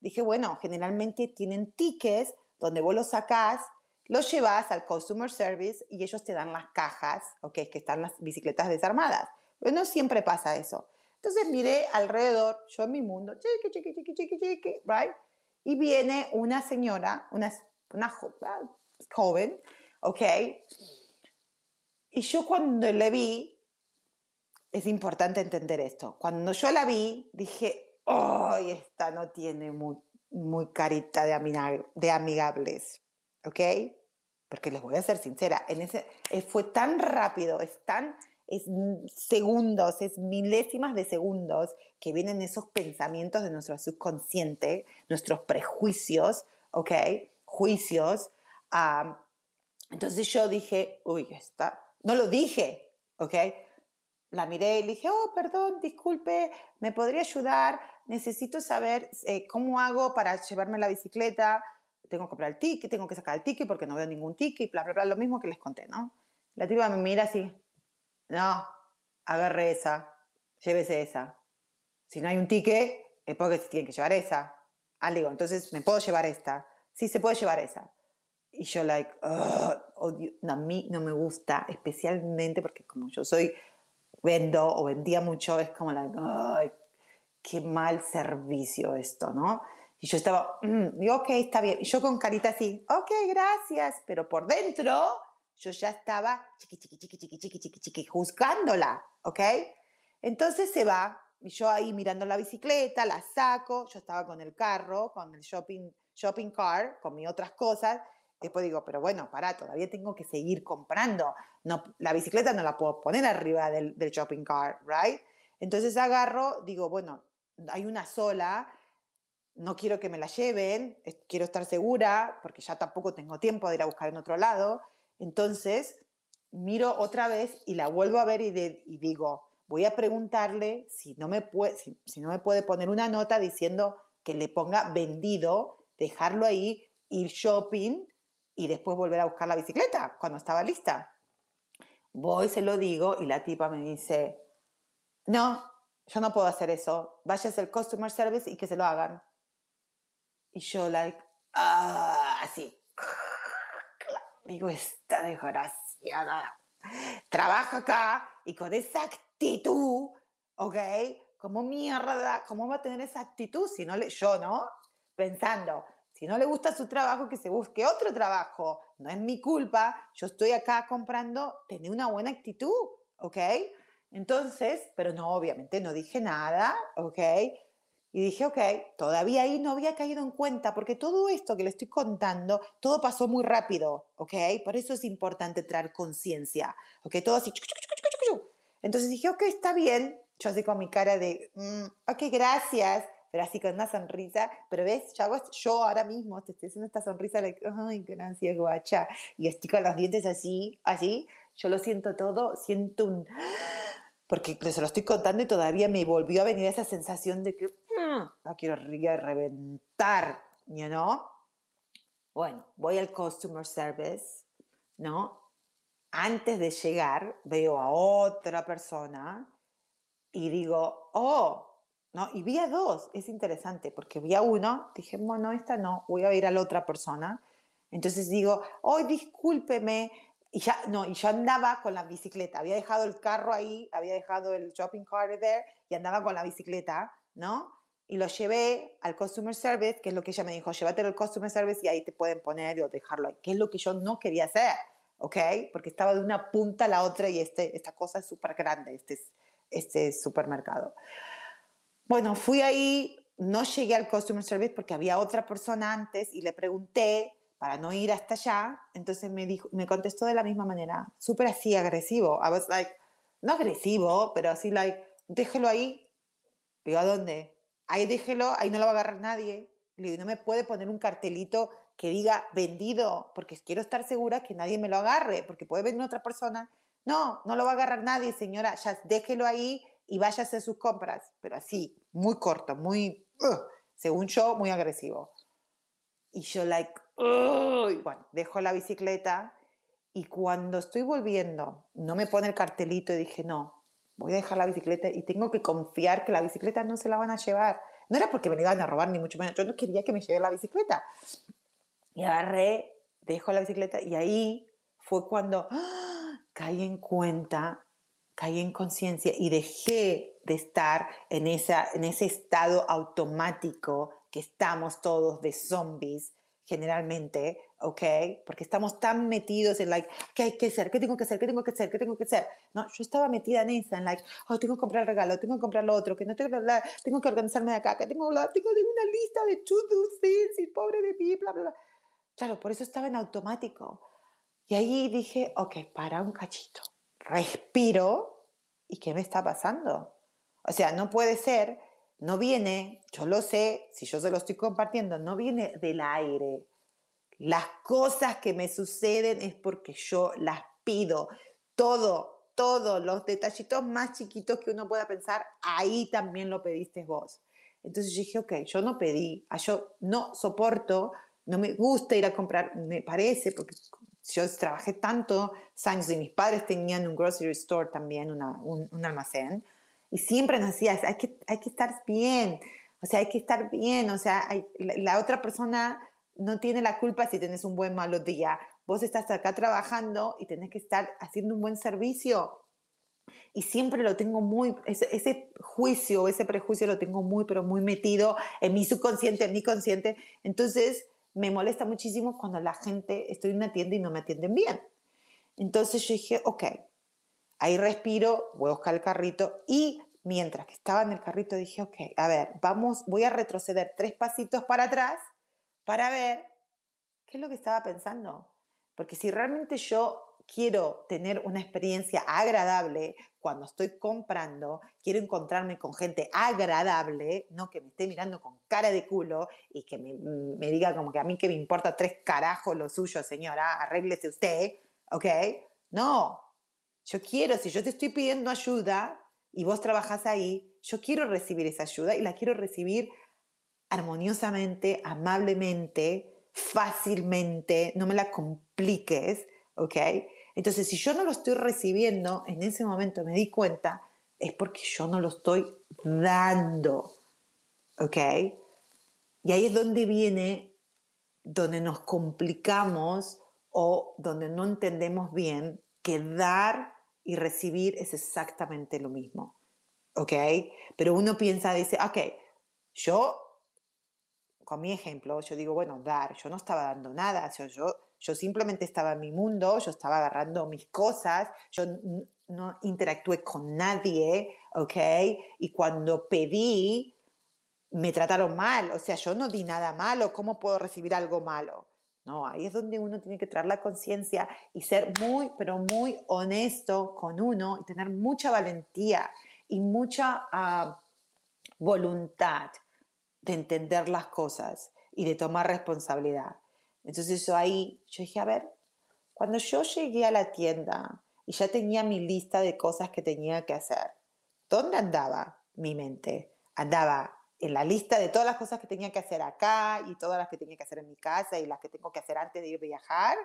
Speaker 1: Dije, bueno, generalmente tienen tickets donde vos los sacás, los llevas al customer service y ellos te dan las cajas, ¿ok? Que están las bicicletas desarmadas. Pero no siempre pasa eso. Entonces miré alrededor, yo en mi mundo, chiqui, chiqui, chiqui, chiqui, chiqui, right? Y viene una señora, una, una ah, joven, ¿ok? Y yo cuando le vi, es importante entender esto, cuando yo la vi, dije, ¡ay, esta no tiene muy, muy carita de, de amigables! ¿Ok? Porque les voy a ser sincera, en ese, eh, fue tan rápido, es tan es segundos, es milésimas de segundos que vienen esos pensamientos de nuestro subconsciente, nuestros prejuicios, ¿ok? Juicios. entonces yo dije, uy, está, no lo dije, ¿ok? La miré y dije, oh, perdón, disculpe, ¿me podría ayudar? Necesito saber eh, cómo hago para llevarme la bicicleta. Tengo que comprar el ticket, tengo que sacar el ticket porque no veo ningún ticket, bla, bla, bla, lo mismo que les conté, ¿no? La tipa me mira así, no, agarre esa, llévese esa. Si no hay un ticket, es porque se tiene que llevar esa. Ah, digo, entonces me puedo llevar esta. Sí, se puede llevar esa. Y yo, like, a mí no me gusta, especialmente porque como yo soy, vendo o vendía mucho, es como, like, ay, qué mal servicio esto, ¿no? Y yo estaba, mm, digo, ok, está bien. Y yo con carita así, ok, gracias, pero por dentro yo ya estaba chiqui, chiqui, chiqui, chiqui, chiqui, chiqui, chiqui, juzgándola, ¿ok? Entonces se va, y yo ahí mirando la bicicleta, la saco, yo estaba con el carro, con el shopping, shopping cart con mis otras cosas. Después digo, pero bueno, para, todavía tengo que seguir comprando. No, la bicicleta no la puedo poner arriba del, del shopping cart, ¿right? Entonces agarro, digo, bueno, hay una sola, no quiero que me la lleven, quiero estar segura, porque ya tampoco tengo tiempo de ir a buscar en otro lado. Entonces, miro otra vez y la vuelvo a ver y, digo, voy a preguntarle si no, me puede, si, no me puede poner una nota diciendo que le ponga vendido, dejarlo ahí, ir shopping y después volver a buscar la bicicleta cuando estaba lista. Voy, se lo digo y la tipa me dice, no, yo no puedo hacer eso, váyase al customer service y que se lo hagan. Y yo, like, ah, así. Digo, esta desgraciada. Trabaja acá y con esa actitud, ¿ok? ¿Cómo mierda? ¿Cómo va a tener esa actitud si no le, yo, ¿no? Pensando, si no le gusta su trabajo, que se busque otro trabajo. No es mi culpa. Yo estoy acá comprando, tener una buena actitud, ¿ok? Entonces, pero no, obviamente no dije nada, ¿ok? Y dije, ok, todavía ahí no había caído en cuenta, porque todo esto que le estoy contando, todo pasó muy rápido, ¿ok? Por eso es importante traer conciencia, ¿ok? Todo así. Entonces dije, ok, está bien. Yo así con mi cara de, mm, ok, gracias, pero así con una sonrisa. Pero ves, yo, yo ahora mismo te estoy haciendo esta sonrisa de, ay, gracias, guacha. Y estoy con los dientes así, así. Yo lo siento todo, siento un porque se lo estoy contando y todavía me volvió a venir esa sensación de que mm, quiero reventar, you know? Bueno, voy al customer service, ¿no? Antes de llegar, veo a otra persona y digo, oh, ¿no? Y vi a dos, es interesante, porque vi a uno, dije, bueno, esta no, voy a ir a la otra persona. Entonces digo, oh, discúlpeme, y ya, no, y yo andaba con la bicicleta, había dejado el carro ahí, había dejado el shopping cart there y andaba con la bicicleta, ¿no? Y lo llevé al customer service, que es lo que ella me dijo, llévatelo al customer service y ahí te pueden poner o dejarlo ahí, que es lo que yo no quería hacer, ¿ok? Porque estaba de una punta a la otra y este, esta cosa es súper grande, este, este supermercado. Bueno, fui ahí, no llegué al customer service porque había otra persona antes y le pregunté para no ir hasta allá, entonces me, dijo, me contestó de la misma manera, súper así agresivo. I was like, no agresivo, pero así like, déjelo ahí. Digo, ¿a dónde? Ahí déjelo, ahí no lo va a agarrar nadie. No me puede poner un cartelito que diga vendido, porque quiero estar segura que nadie me lo agarre, porque puede venir otra persona. No, no lo va a agarrar nadie, señora, ya déjelo ahí y vaya a hacer sus compras. Pero así, muy corto, muy, según yo, muy agresivo. Y yo, like, bueno, dejo la bicicleta y cuando estoy volviendo, no me pone el cartelito y dije, no, voy a dejar la bicicleta y tengo que confiar que la bicicleta no se la van a llevar. No era porque me iban a robar, ni mucho menos. Yo no quería que me lleve la bicicleta. Y agarré, dejo la bicicleta y ahí fue cuando ¡ah! caí en cuenta, caí en conciencia y dejé de estar en, esa, en ese estado automático que estamos todos de zombies generalmente, ¿ok? Porque estamos tan metidos en, like, ¿qué hay que hacer? ¿Qué tengo que hacer? ¿Qué tengo que hacer? ¿Qué tengo que hacer? No, yo estaba metida en esa, en, like, oh, tengo que comprar regalo, tengo que comprar lo otro, que no tengo que tengo que organizarme de acá, que tengo, tengo una lista de to-do things y pobre de mí, bla, bla, bla. Claro, por eso estaba en automático. Y ahí dije, ok, para un cachito, respiro, ¿y qué me está pasando? O sea, no puede ser no viene, yo lo sé, si yo se lo estoy compartiendo, no viene del aire. Las cosas que me suceden es porque yo las pido. Todo, todos los detallitos más chiquitos que uno pueda pensar, ahí también lo pediste vos. Entonces dije, ok, yo no pedí, ah, yo no soporto, no me gusta ir a comprar, me parece, porque yo trabajé tantos años y mis padres tenían un grocery store también, un almacén. Y siempre nos decías, hay que, hay que estar bien, o sea, hay que estar bien, o sea, la, otra persona no tiene la culpa si tienes un buen malo día. Vos estás acá trabajando y tenés que estar haciendo un buen servicio. Y siempre lo tengo muy, ese, ese juicio, ese prejuicio lo tengo muy, pero muy metido en mi subconsciente, en mi consciente. Entonces, me molesta muchísimo cuando la gente, estoy en una tienda y no me atienden bien. Entonces yo dije, ok, Ahí respiro, voy a buscar el carrito y mientras que estaba en el carrito dije, ok, a ver, vamos, voy a retroceder tres pasitos para atrás para ver qué es lo que estaba pensando. Porque si realmente yo quiero tener una experiencia agradable cuando estoy comprando, quiero encontrarme con gente agradable, no que me esté mirando con cara de culo y que me, me diga como que a mí que me importa tres carajos lo suyo, señora, arréglese usted, ¿ok? No, yo quiero, si yo te estoy pidiendo ayuda y vos trabajas ahí, yo quiero recibir esa ayuda y la quiero recibir armoniosamente, amablemente, fácilmente, no me la compliques, ¿ok? Entonces, si yo no lo estoy recibiendo, en ese momento me di cuenta, es porque yo no lo estoy dando, ¿ok? Y ahí es donde viene, donde nos complicamos o donde no entendemos bien que dar y recibir es exactamente lo mismo, ¿ok? Pero uno piensa, dice, ok, yo con mi ejemplo, yo digo, bueno, dar, yo no estaba dando nada, yo, yo, yo simplemente estaba en mi mundo, yo estaba agarrando mis cosas, yo no interactué con nadie, ¿ok? Y cuando pedí, me trataron mal, o sea, yo no di nada malo, ¿cómo puedo recibir algo malo? Ahí es donde uno tiene que traer la conciencia y ser muy, pero muy honesto con uno y tener mucha valentía y mucha uh, voluntad de entender las cosas y de tomar responsabilidad. Entonces yo ahí, yo dije, a ver, cuando yo llegué a la tienda y ya tenía mi lista de cosas que tenía que hacer, ¿dónde andaba mi mente? Andaba en la lista de todas las cosas que tenía que hacer acá y todas las que tenía que hacer en mi casa y las que tengo que hacer antes de ir a viajar,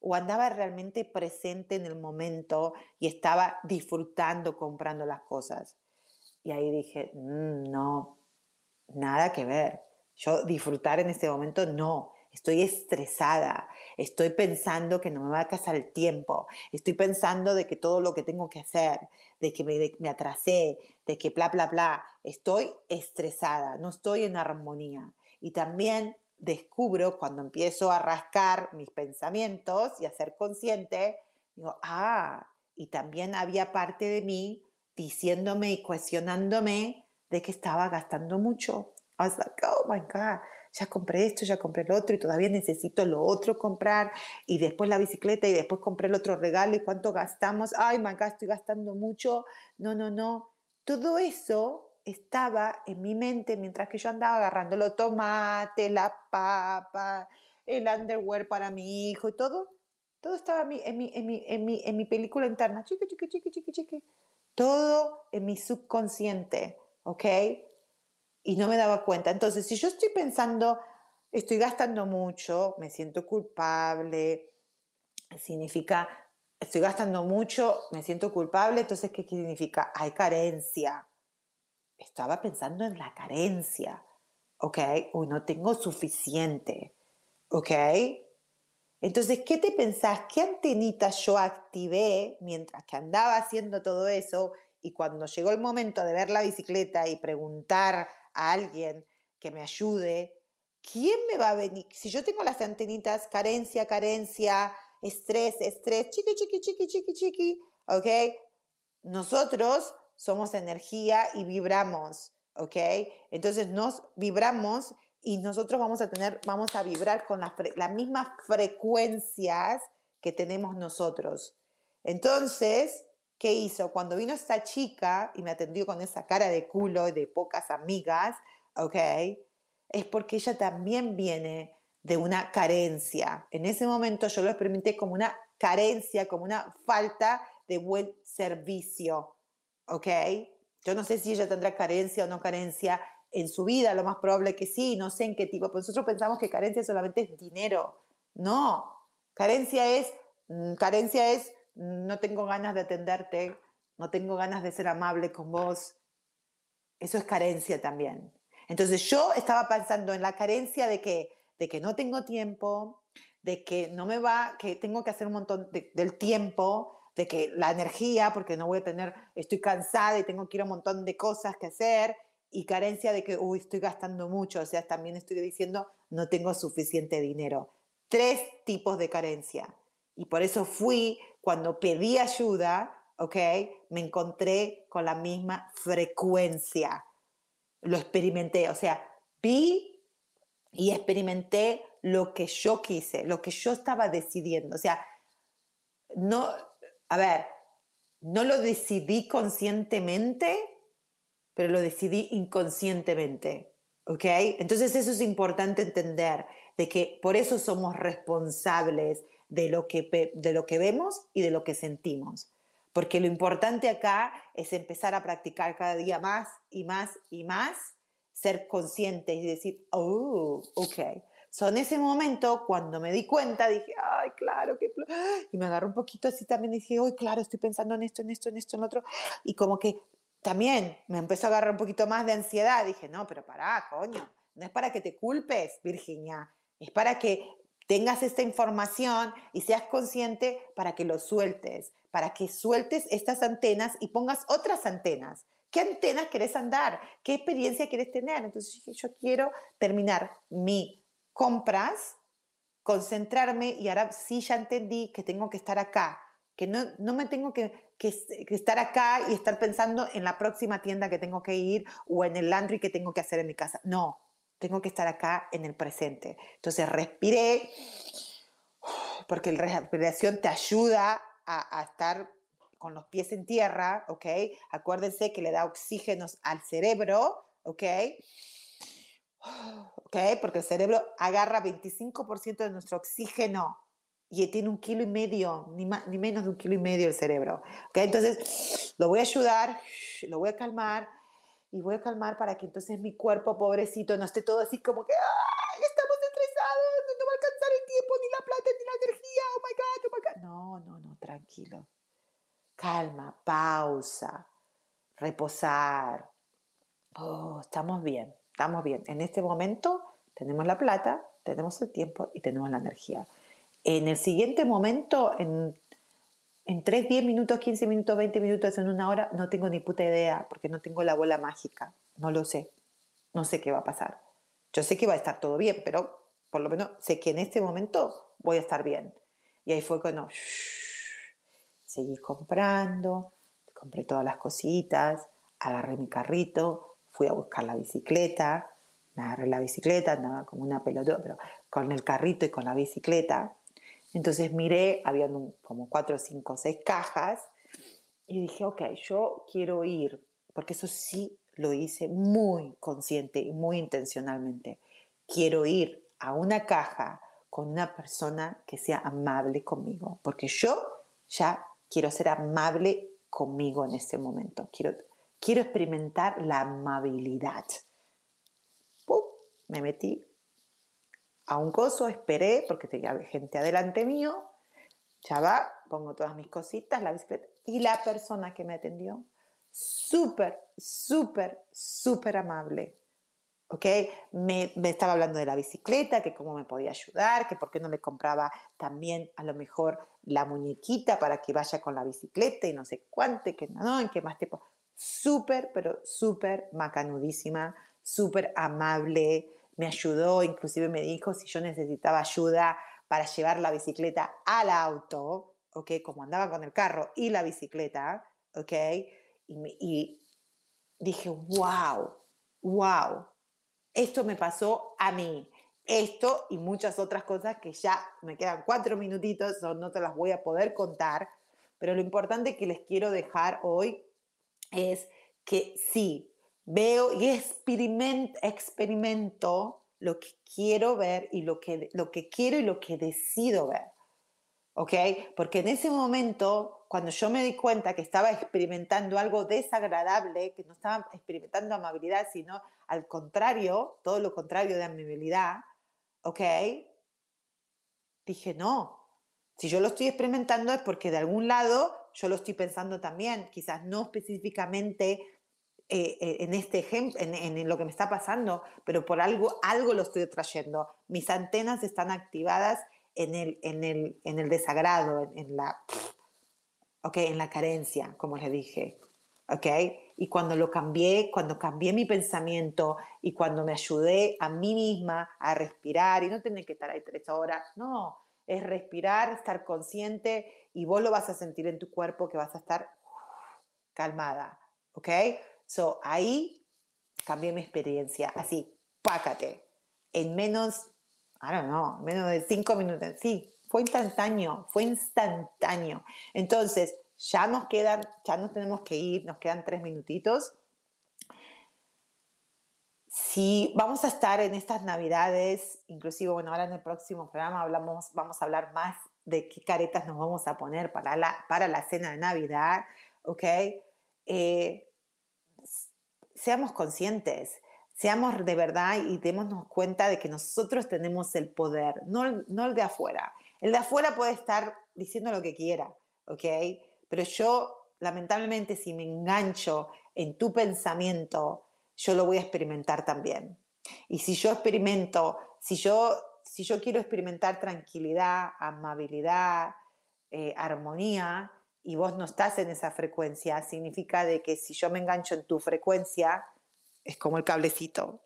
Speaker 1: o andaba realmente presente en el momento y estaba disfrutando comprando las cosas. Y ahí dije, mm, no, nada que ver. Yo disfrutar en este momento no. Estoy estresada, estoy pensando que no me va a alcanzar el tiempo, estoy pensando de que todo lo que tengo que hacer, de que me, me atrasé, de que bla, bla, bla, estoy estresada, no estoy en armonía. Y también descubro cuando empiezo a rascar mis pensamientos y a ser consciente, digo, ah, y también había parte de mí diciéndome y cuestionándome de que estaba gastando mucho. I was like, oh my God, ya compré esto, ya compré lo otro y todavía necesito lo otro comprar y después la bicicleta y después compré el otro regalo y cuánto gastamos. Ay, God, estoy gastando mucho. No, no, no. Todo eso estaba en mi mente mientras que yo andaba agarrando los tomates, la papa, el underwear para mi hijo y todo. Todo estaba en mi, en mi, en mi, en mi, en mi película interna. Chiqui, chiqui, chiqui, chiqui, chiqui. Todo en mi subconsciente. ¿ok? Y no me daba cuenta. Entonces, si yo estoy pensando, estoy gastando mucho, me siento culpable, significa, estoy gastando mucho, me siento culpable, entonces, ¿qué significa? Hay carencia. Estaba pensando en la carencia, ¿ok? O no tengo suficiente, ¿ok? Entonces, ¿qué te pensás? ¿Qué antenita yo activé mientras que andaba haciendo todo eso? Y cuando llegó el momento de ver la bicicleta y preguntar a alguien que me ayude, ¿quién me va a venir? Si yo tengo las antenitas, carencia, carencia, estrés, estrés, chiqui, chiqui, chiqui, chiqui, chiqui, ¿ok? Nosotros somos energía y vibramos, ¿ok? Entonces nos vibramos y nosotros vamos a tener, vamos a vibrar con las, las mismas frecuencias que tenemos nosotros. Entonces, ¿Qué hizo? Cuando vino esta chica y me atendió con esa cara de culo de pocas amigas, ¿ok? Es porque ella también viene de una carencia. En ese momento yo lo experimenté como una carencia, como una falta de buen servicio, ¿ok? Yo no sé si ella tendrá carencia o no carencia en su vida, lo más probable que sí, no sé en qué tipo, pero nosotros pensamos que carencia solamente es dinero. No, carencia es, mm, carencia es no tengo ganas de atenderte, no tengo ganas de ser amable con vos. Eso es carencia también. Entonces yo estaba pensando en la carencia de que, de que no tengo tiempo, de que no me va, que tengo que hacer un montón del tiempo, de que la energía, porque no voy a tener, estoy cansada y tengo que ir a un montón de cosas que hacer, y carencia de que, uy, estoy gastando mucho, o sea, también estoy diciendo, no tengo suficiente dinero. Tres tipos de carencia. Y por eso fui, cuando pedí ayuda, ¿ok? Me encontré con la misma frecuencia. Lo experimenté, o sea, vi y experimenté lo que yo quise, lo que yo estaba decidiendo. O sea, no, a ver, no lo decidí conscientemente, pero lo decidí inconscientemente. ¿Ok? Entonces eso es importante entender, de que por eso somos responsables de lo que, de lo que vemos y de lo que sentimos. Porque lo importante acá es empezar a practicar cada día más y más y más, ser conscientes y decir, oh, ok. So, en ese momento, cuando me di cuenta, dije, ay, claro, que... Y me agarró un poquito así también, dije, ay, claro, estoy pensando en esto, en esto, en esto, en otro. Y como que también me empezó a agarrar un poquito más de ansiedad. Dije, no, pero pará, coño, no es para que te culpes, Virginia, es para que tengas esta información y seas consciente para que lo sueltes, para que sueltes estas antenas y pongas otras antenas. ¿Qué antenas querés andar? ¿Qué experiencia quieres tener? Entonces yo quiero terminar mi compras, concentrarme y ahora sí ya entendí que tengo que estar acá, que no, no me tengo que, que, estar acá y estar pensando en la próxima tienda que tengo que ir o en el laundry que tengo que hacer en mi casa. No, tengo que estar acá en el presente. Entonces respiré, porque la respiración te ayuda a, estar con los pies en tierra, ¿ok? Acuérdense que le da oxígeno al cerebro, ¿ok? ¿Ok? Porque el cerebro agarra 25% de nuestro oxígeno y tiene un kilo y medio, ni, más, ni menos de un kilo y medio el cerebro. ¿Ok? Entonces, lo voy a ayudar, lo voy a calmar y voy a calmar para que entonces mi cuerpo, pobrecito, no esté todo así como que, ¡ay, estamos estresados! No va a alcanzar el tiempo, ni la plata, ni la energía, oh my God, oh my God. No, no, no, tranquilo. Calma, pausa, reposar. Oh, estamos bien, estamos bien. En este momento tenemos la plata, tenemos el tiempo y tenemos la energía. En el siguiente momento, en en 3, 10 minutos, 15 minutos, 20 minutos, en una hora, no tengo ni puta idea, porque no tengo la bola mágica, no lo sé, no sé qué va a pasar. Yo sé que va a estar todo bien, pero por lo menos sé que en este momento voy a estar bien. Y ahí fue cuando seguí comprando, compré todas las cositas, agarré mi carrito, fui a buscar la bicicleta, me agarré la bicicleta, andaba como una pelota, pero con el carrito y con la bicicleta, entonces miré, había como cuatro, cinco, seis cajas y dije, ok, yo quiero ir, porque eso sí lo hice muy consciente y muy intencionalmente. Quiero ir a una caja con una persona que sea amable conmigo, porque yo ya quiero ser amable conmigo en este momento. Quiero, quiero experimentar la amabilidad. Me metí a un coso, esperé porque tenía gente adelante mío, ya va, pongo todas mis cositas, la bicicleta, y la persona que me atendió, súper, súper, súper amable. ¿Ok? Me, me, estaba hablando de la bicicleta, que cómo me podía ayudar, que por qué no le compraba también a lo mejor la muñequita para que vaya con la bicicleta y no sé cuánto, que no, en qué más tiempo. Súper, pero súper macanudísima, súper amable, me ayudó, inclusive me dijo si yo necesitaba ayuda para llevar la bicicleta al auto, ¿ok? Como andaba con el carro y la bicicleta, ¿ok? Y, dije, wow, wow, esto me pasó a mí. Esto y muchas otras cosas que ya me quedan cuatro minutitos, no te las voy a poder contar, pero lo importante que les quiero dejar hoy es que sí, veo y experimento, experimento lo que quiero ver y lo que, lo que quiero y lo que decido ver. ¿Ok? Porque en ese momento, cuando yo me di cuenta que estaba experimentando algo desagradable, que no estaba experimentando amabilidad, sino al contrario, todo lo contrario de amabilidad, ¿ok? Dije, no, si yo lo estoy experimentando es porque de algún lado yo lo estoy pensando también, quizás no específicamente eh, eh, en este ejemplo, en, lo que me está pasando, pero por algo, algo lo estoy trayendo. Mis antenas están activadas en el, en el, en el desagrado, en, la, okay, en la carencia, como les dije. Okay? Y cuando lo cambié, cuando cambié mi pensamiento y cuando me ayudé a mí misma a respirar y no tener que estar ahí tres horas, no, es respirar, estar consciente y vos lo vas a sentir en tu cuerpo que vas a estar calmada, ¿ok? So, ahí cambié mi experiencia, así, pácate. en menos, I don't know, menos de cinco minutos. Sí, fue instantáneo, fue instantáneo. Entonces, ya nos quedan, ya nos tenemos que ir, nos quedan tres minutitos. Si vamos a estar en estas navidades, inclusive, bueno, ahora en el próximo programa hablamos, vamos a hablar más de qué caretas nos vamos a poner para la, para la cena de Navidad, ¿ok? Eh, seamos conscientes, seamos de verdad y démonos cuenta de que nosotros tenemos el poder, no, no el de afuera. El de afuera puede estar diciendo lo que quiera, ¿ok? Pero yo, lamentablemente, si me engancho en tu pensamiento, yo lo voy a experimentar también. Y si yo experimento, si yo, si yo quiero experimentar tranquilidad, amabilidad, eh, armonía, y vos no estás en esa frecuencia, significa de que si yo me engancho en tu frecuencia, es como el cablecito.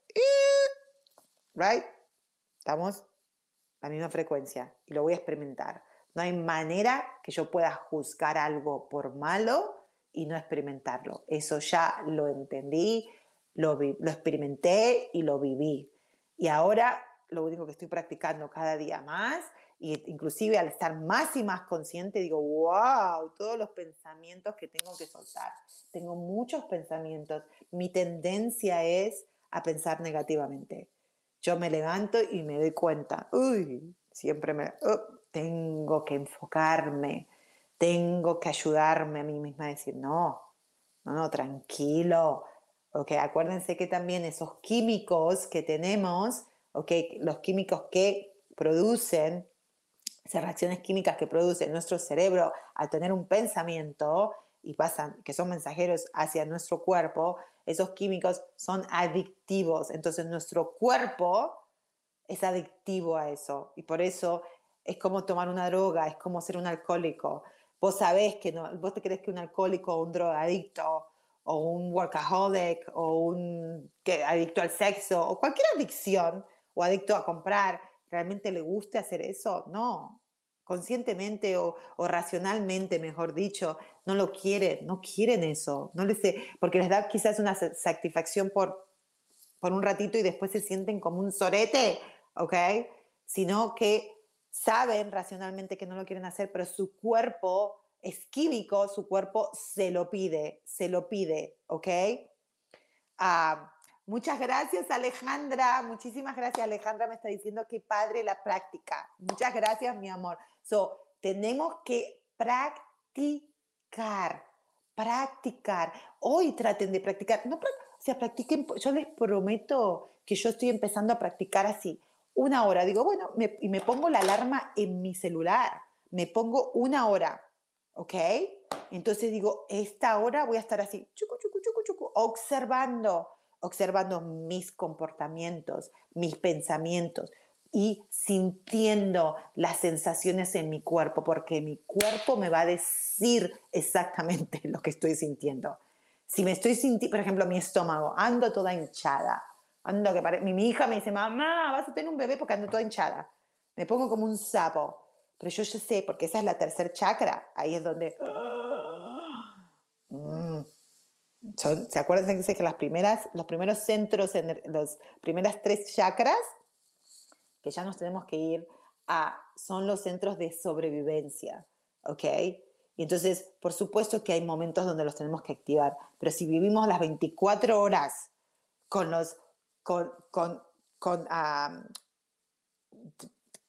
Speaker 1: Right? Estamos la misma frecuencia y lo voy a experimentar. No hay manera que yo pueda juzgar algo por malo y no experimentarlo. Eso ya lo entendí, lo, lo experimenté y lo viví. Y ahora lo único que estoy practicando cada día más y inclusive al estar más y más consciente digo, wow, todos los pensamientos que tengo que soltar. Tengo muchos pensamientos. Mi tendencia es a pensar negativamente. Yo me levanto y me doy cuenta, uy, siempre me, oh, tengo que enfocarme, tengo que ayudarme a mí misma a decir, no, no, no, tranquilo. Ok, acuérdense que también esos químicos que tenemos, ok, los químicos que producen esas reacciones químicas que produce nuestro cerebro al tener un pensamiento y pasan, que son mensajeros hacia nuestro cuerpo, esos químicos son adictivos. Entonces nuestro cuerpo es adictivo a eso y por eso es como tomar una droga, es como ser un alcohólico. Vos sabés que no, vos te crees que un alcohólico o un drogadicto o un workaholic o un que, adicto al sexo o cualquier adicción o adicto a comprar realmente le guste hacer eso, no. Conscientemente o, racionalmente, mejor dicho, no lo quieren, no quieren eso, no les porque les da quizás una satisfacción por, por un ratito y después se sienten como un sorete, ¿ok? Sino que saben racionalmente que no lo quieren hacer, pero su cuerpo es químico, su cuerpo se lo pide, se lo pide, ¿ok? Ah, Muchas gracias, Alejandra. Muchísimas gracias, Alejandra. Me está diciendo que padre la práctica. Muchas gracias, mi amor. So, tenemos que practicar, practicar. Hoy traten de practicar. No, o sea, practiquen. Yo les prometo que yo estoy empezando a practicar así. Una hora. Digo, bueno, y me pongo la alarma en mi celular. Me pongo una hora. ¿Ok? Entonces digo, esta hora voy a estar así, chucu, chucu, chucu, chucu, observando observando mis comportamientos, mis pensamientos y sintiendo las sensaciones en mi cuerpo, porque mi cuerpo me va a decir exactamente lo que estoy sintiendo. Si me estoy sintiendo, por ejemplo, mi estómago, ando toda hinchada, ando que mi, mi hija me dice, mamá, vas a tener un bebé porque ando toda hinchada. Me pongo como un sapo, pero yo ya sé, porque esa es la tercer chakra, ahí es donde... Mm, ¿Se acuerdan que las primeras, los primeros centros, en las primeras tres chakras, que ya nos tenemos que ir a, son los centros de sobrevivencia, ¿ok? Y entonces, por supuesto que hay momentos donde los tenemos que activar, pero si vivimos las 24 horas con los, con, con, con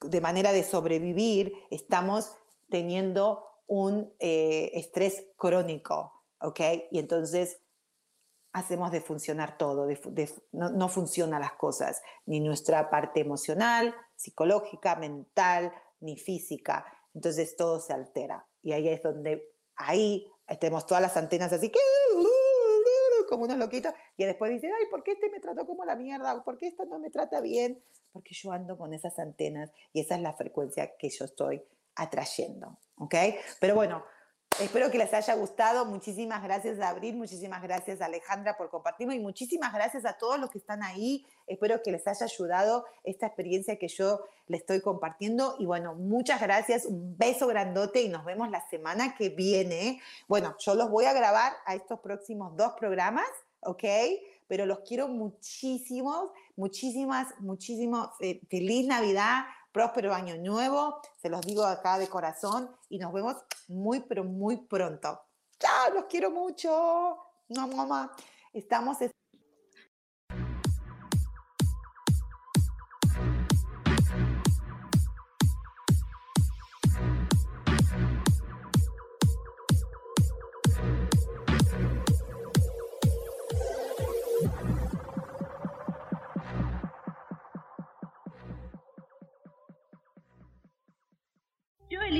Speaker 1: de manera de sobrevivir, estamos teniendo un eh, estrés crónico, ¿ok? Y entonces hacemos de funcionar todo, no, no funcionan las cosas, ni nuestra parte emocional, psicológica, mental, ni física. Entonces todo se altera. Y ahí es donde, ahí tenemos todas las antenas así que como unos loquitos, y después dice, ay, ¿por qué este me trató como la mierda? ¿Por qué esta no me trata bien? Porque yo ando con esas antenas y esa es la frecuencia que yo estoy atrayendo, ¿ok? Pero bueno, Espero que les haya gustado. Muchísimas gracias, Abril. Muchísimas gracias, Alejandra, por compartirlo. Y muchísimas gracias a todos los que están ahí. Espero que les haya ayudado esta experiencia que yo les estoy compartiendo. Y bueno, muchas gracias. Un beso grandote y nos vemos la semana que viene. Bueno, yo los voy a grabar a estos próximos dos programas, ¿ok? pero los quiero muchísimo, muchísimas, muchísimo. Eh, feliz Navidad, próspero año nuevo, se los digo acá de corazón y nos vemos muy, pero muy pronto. Chao, los quiero mucho. No, mamá. Estamos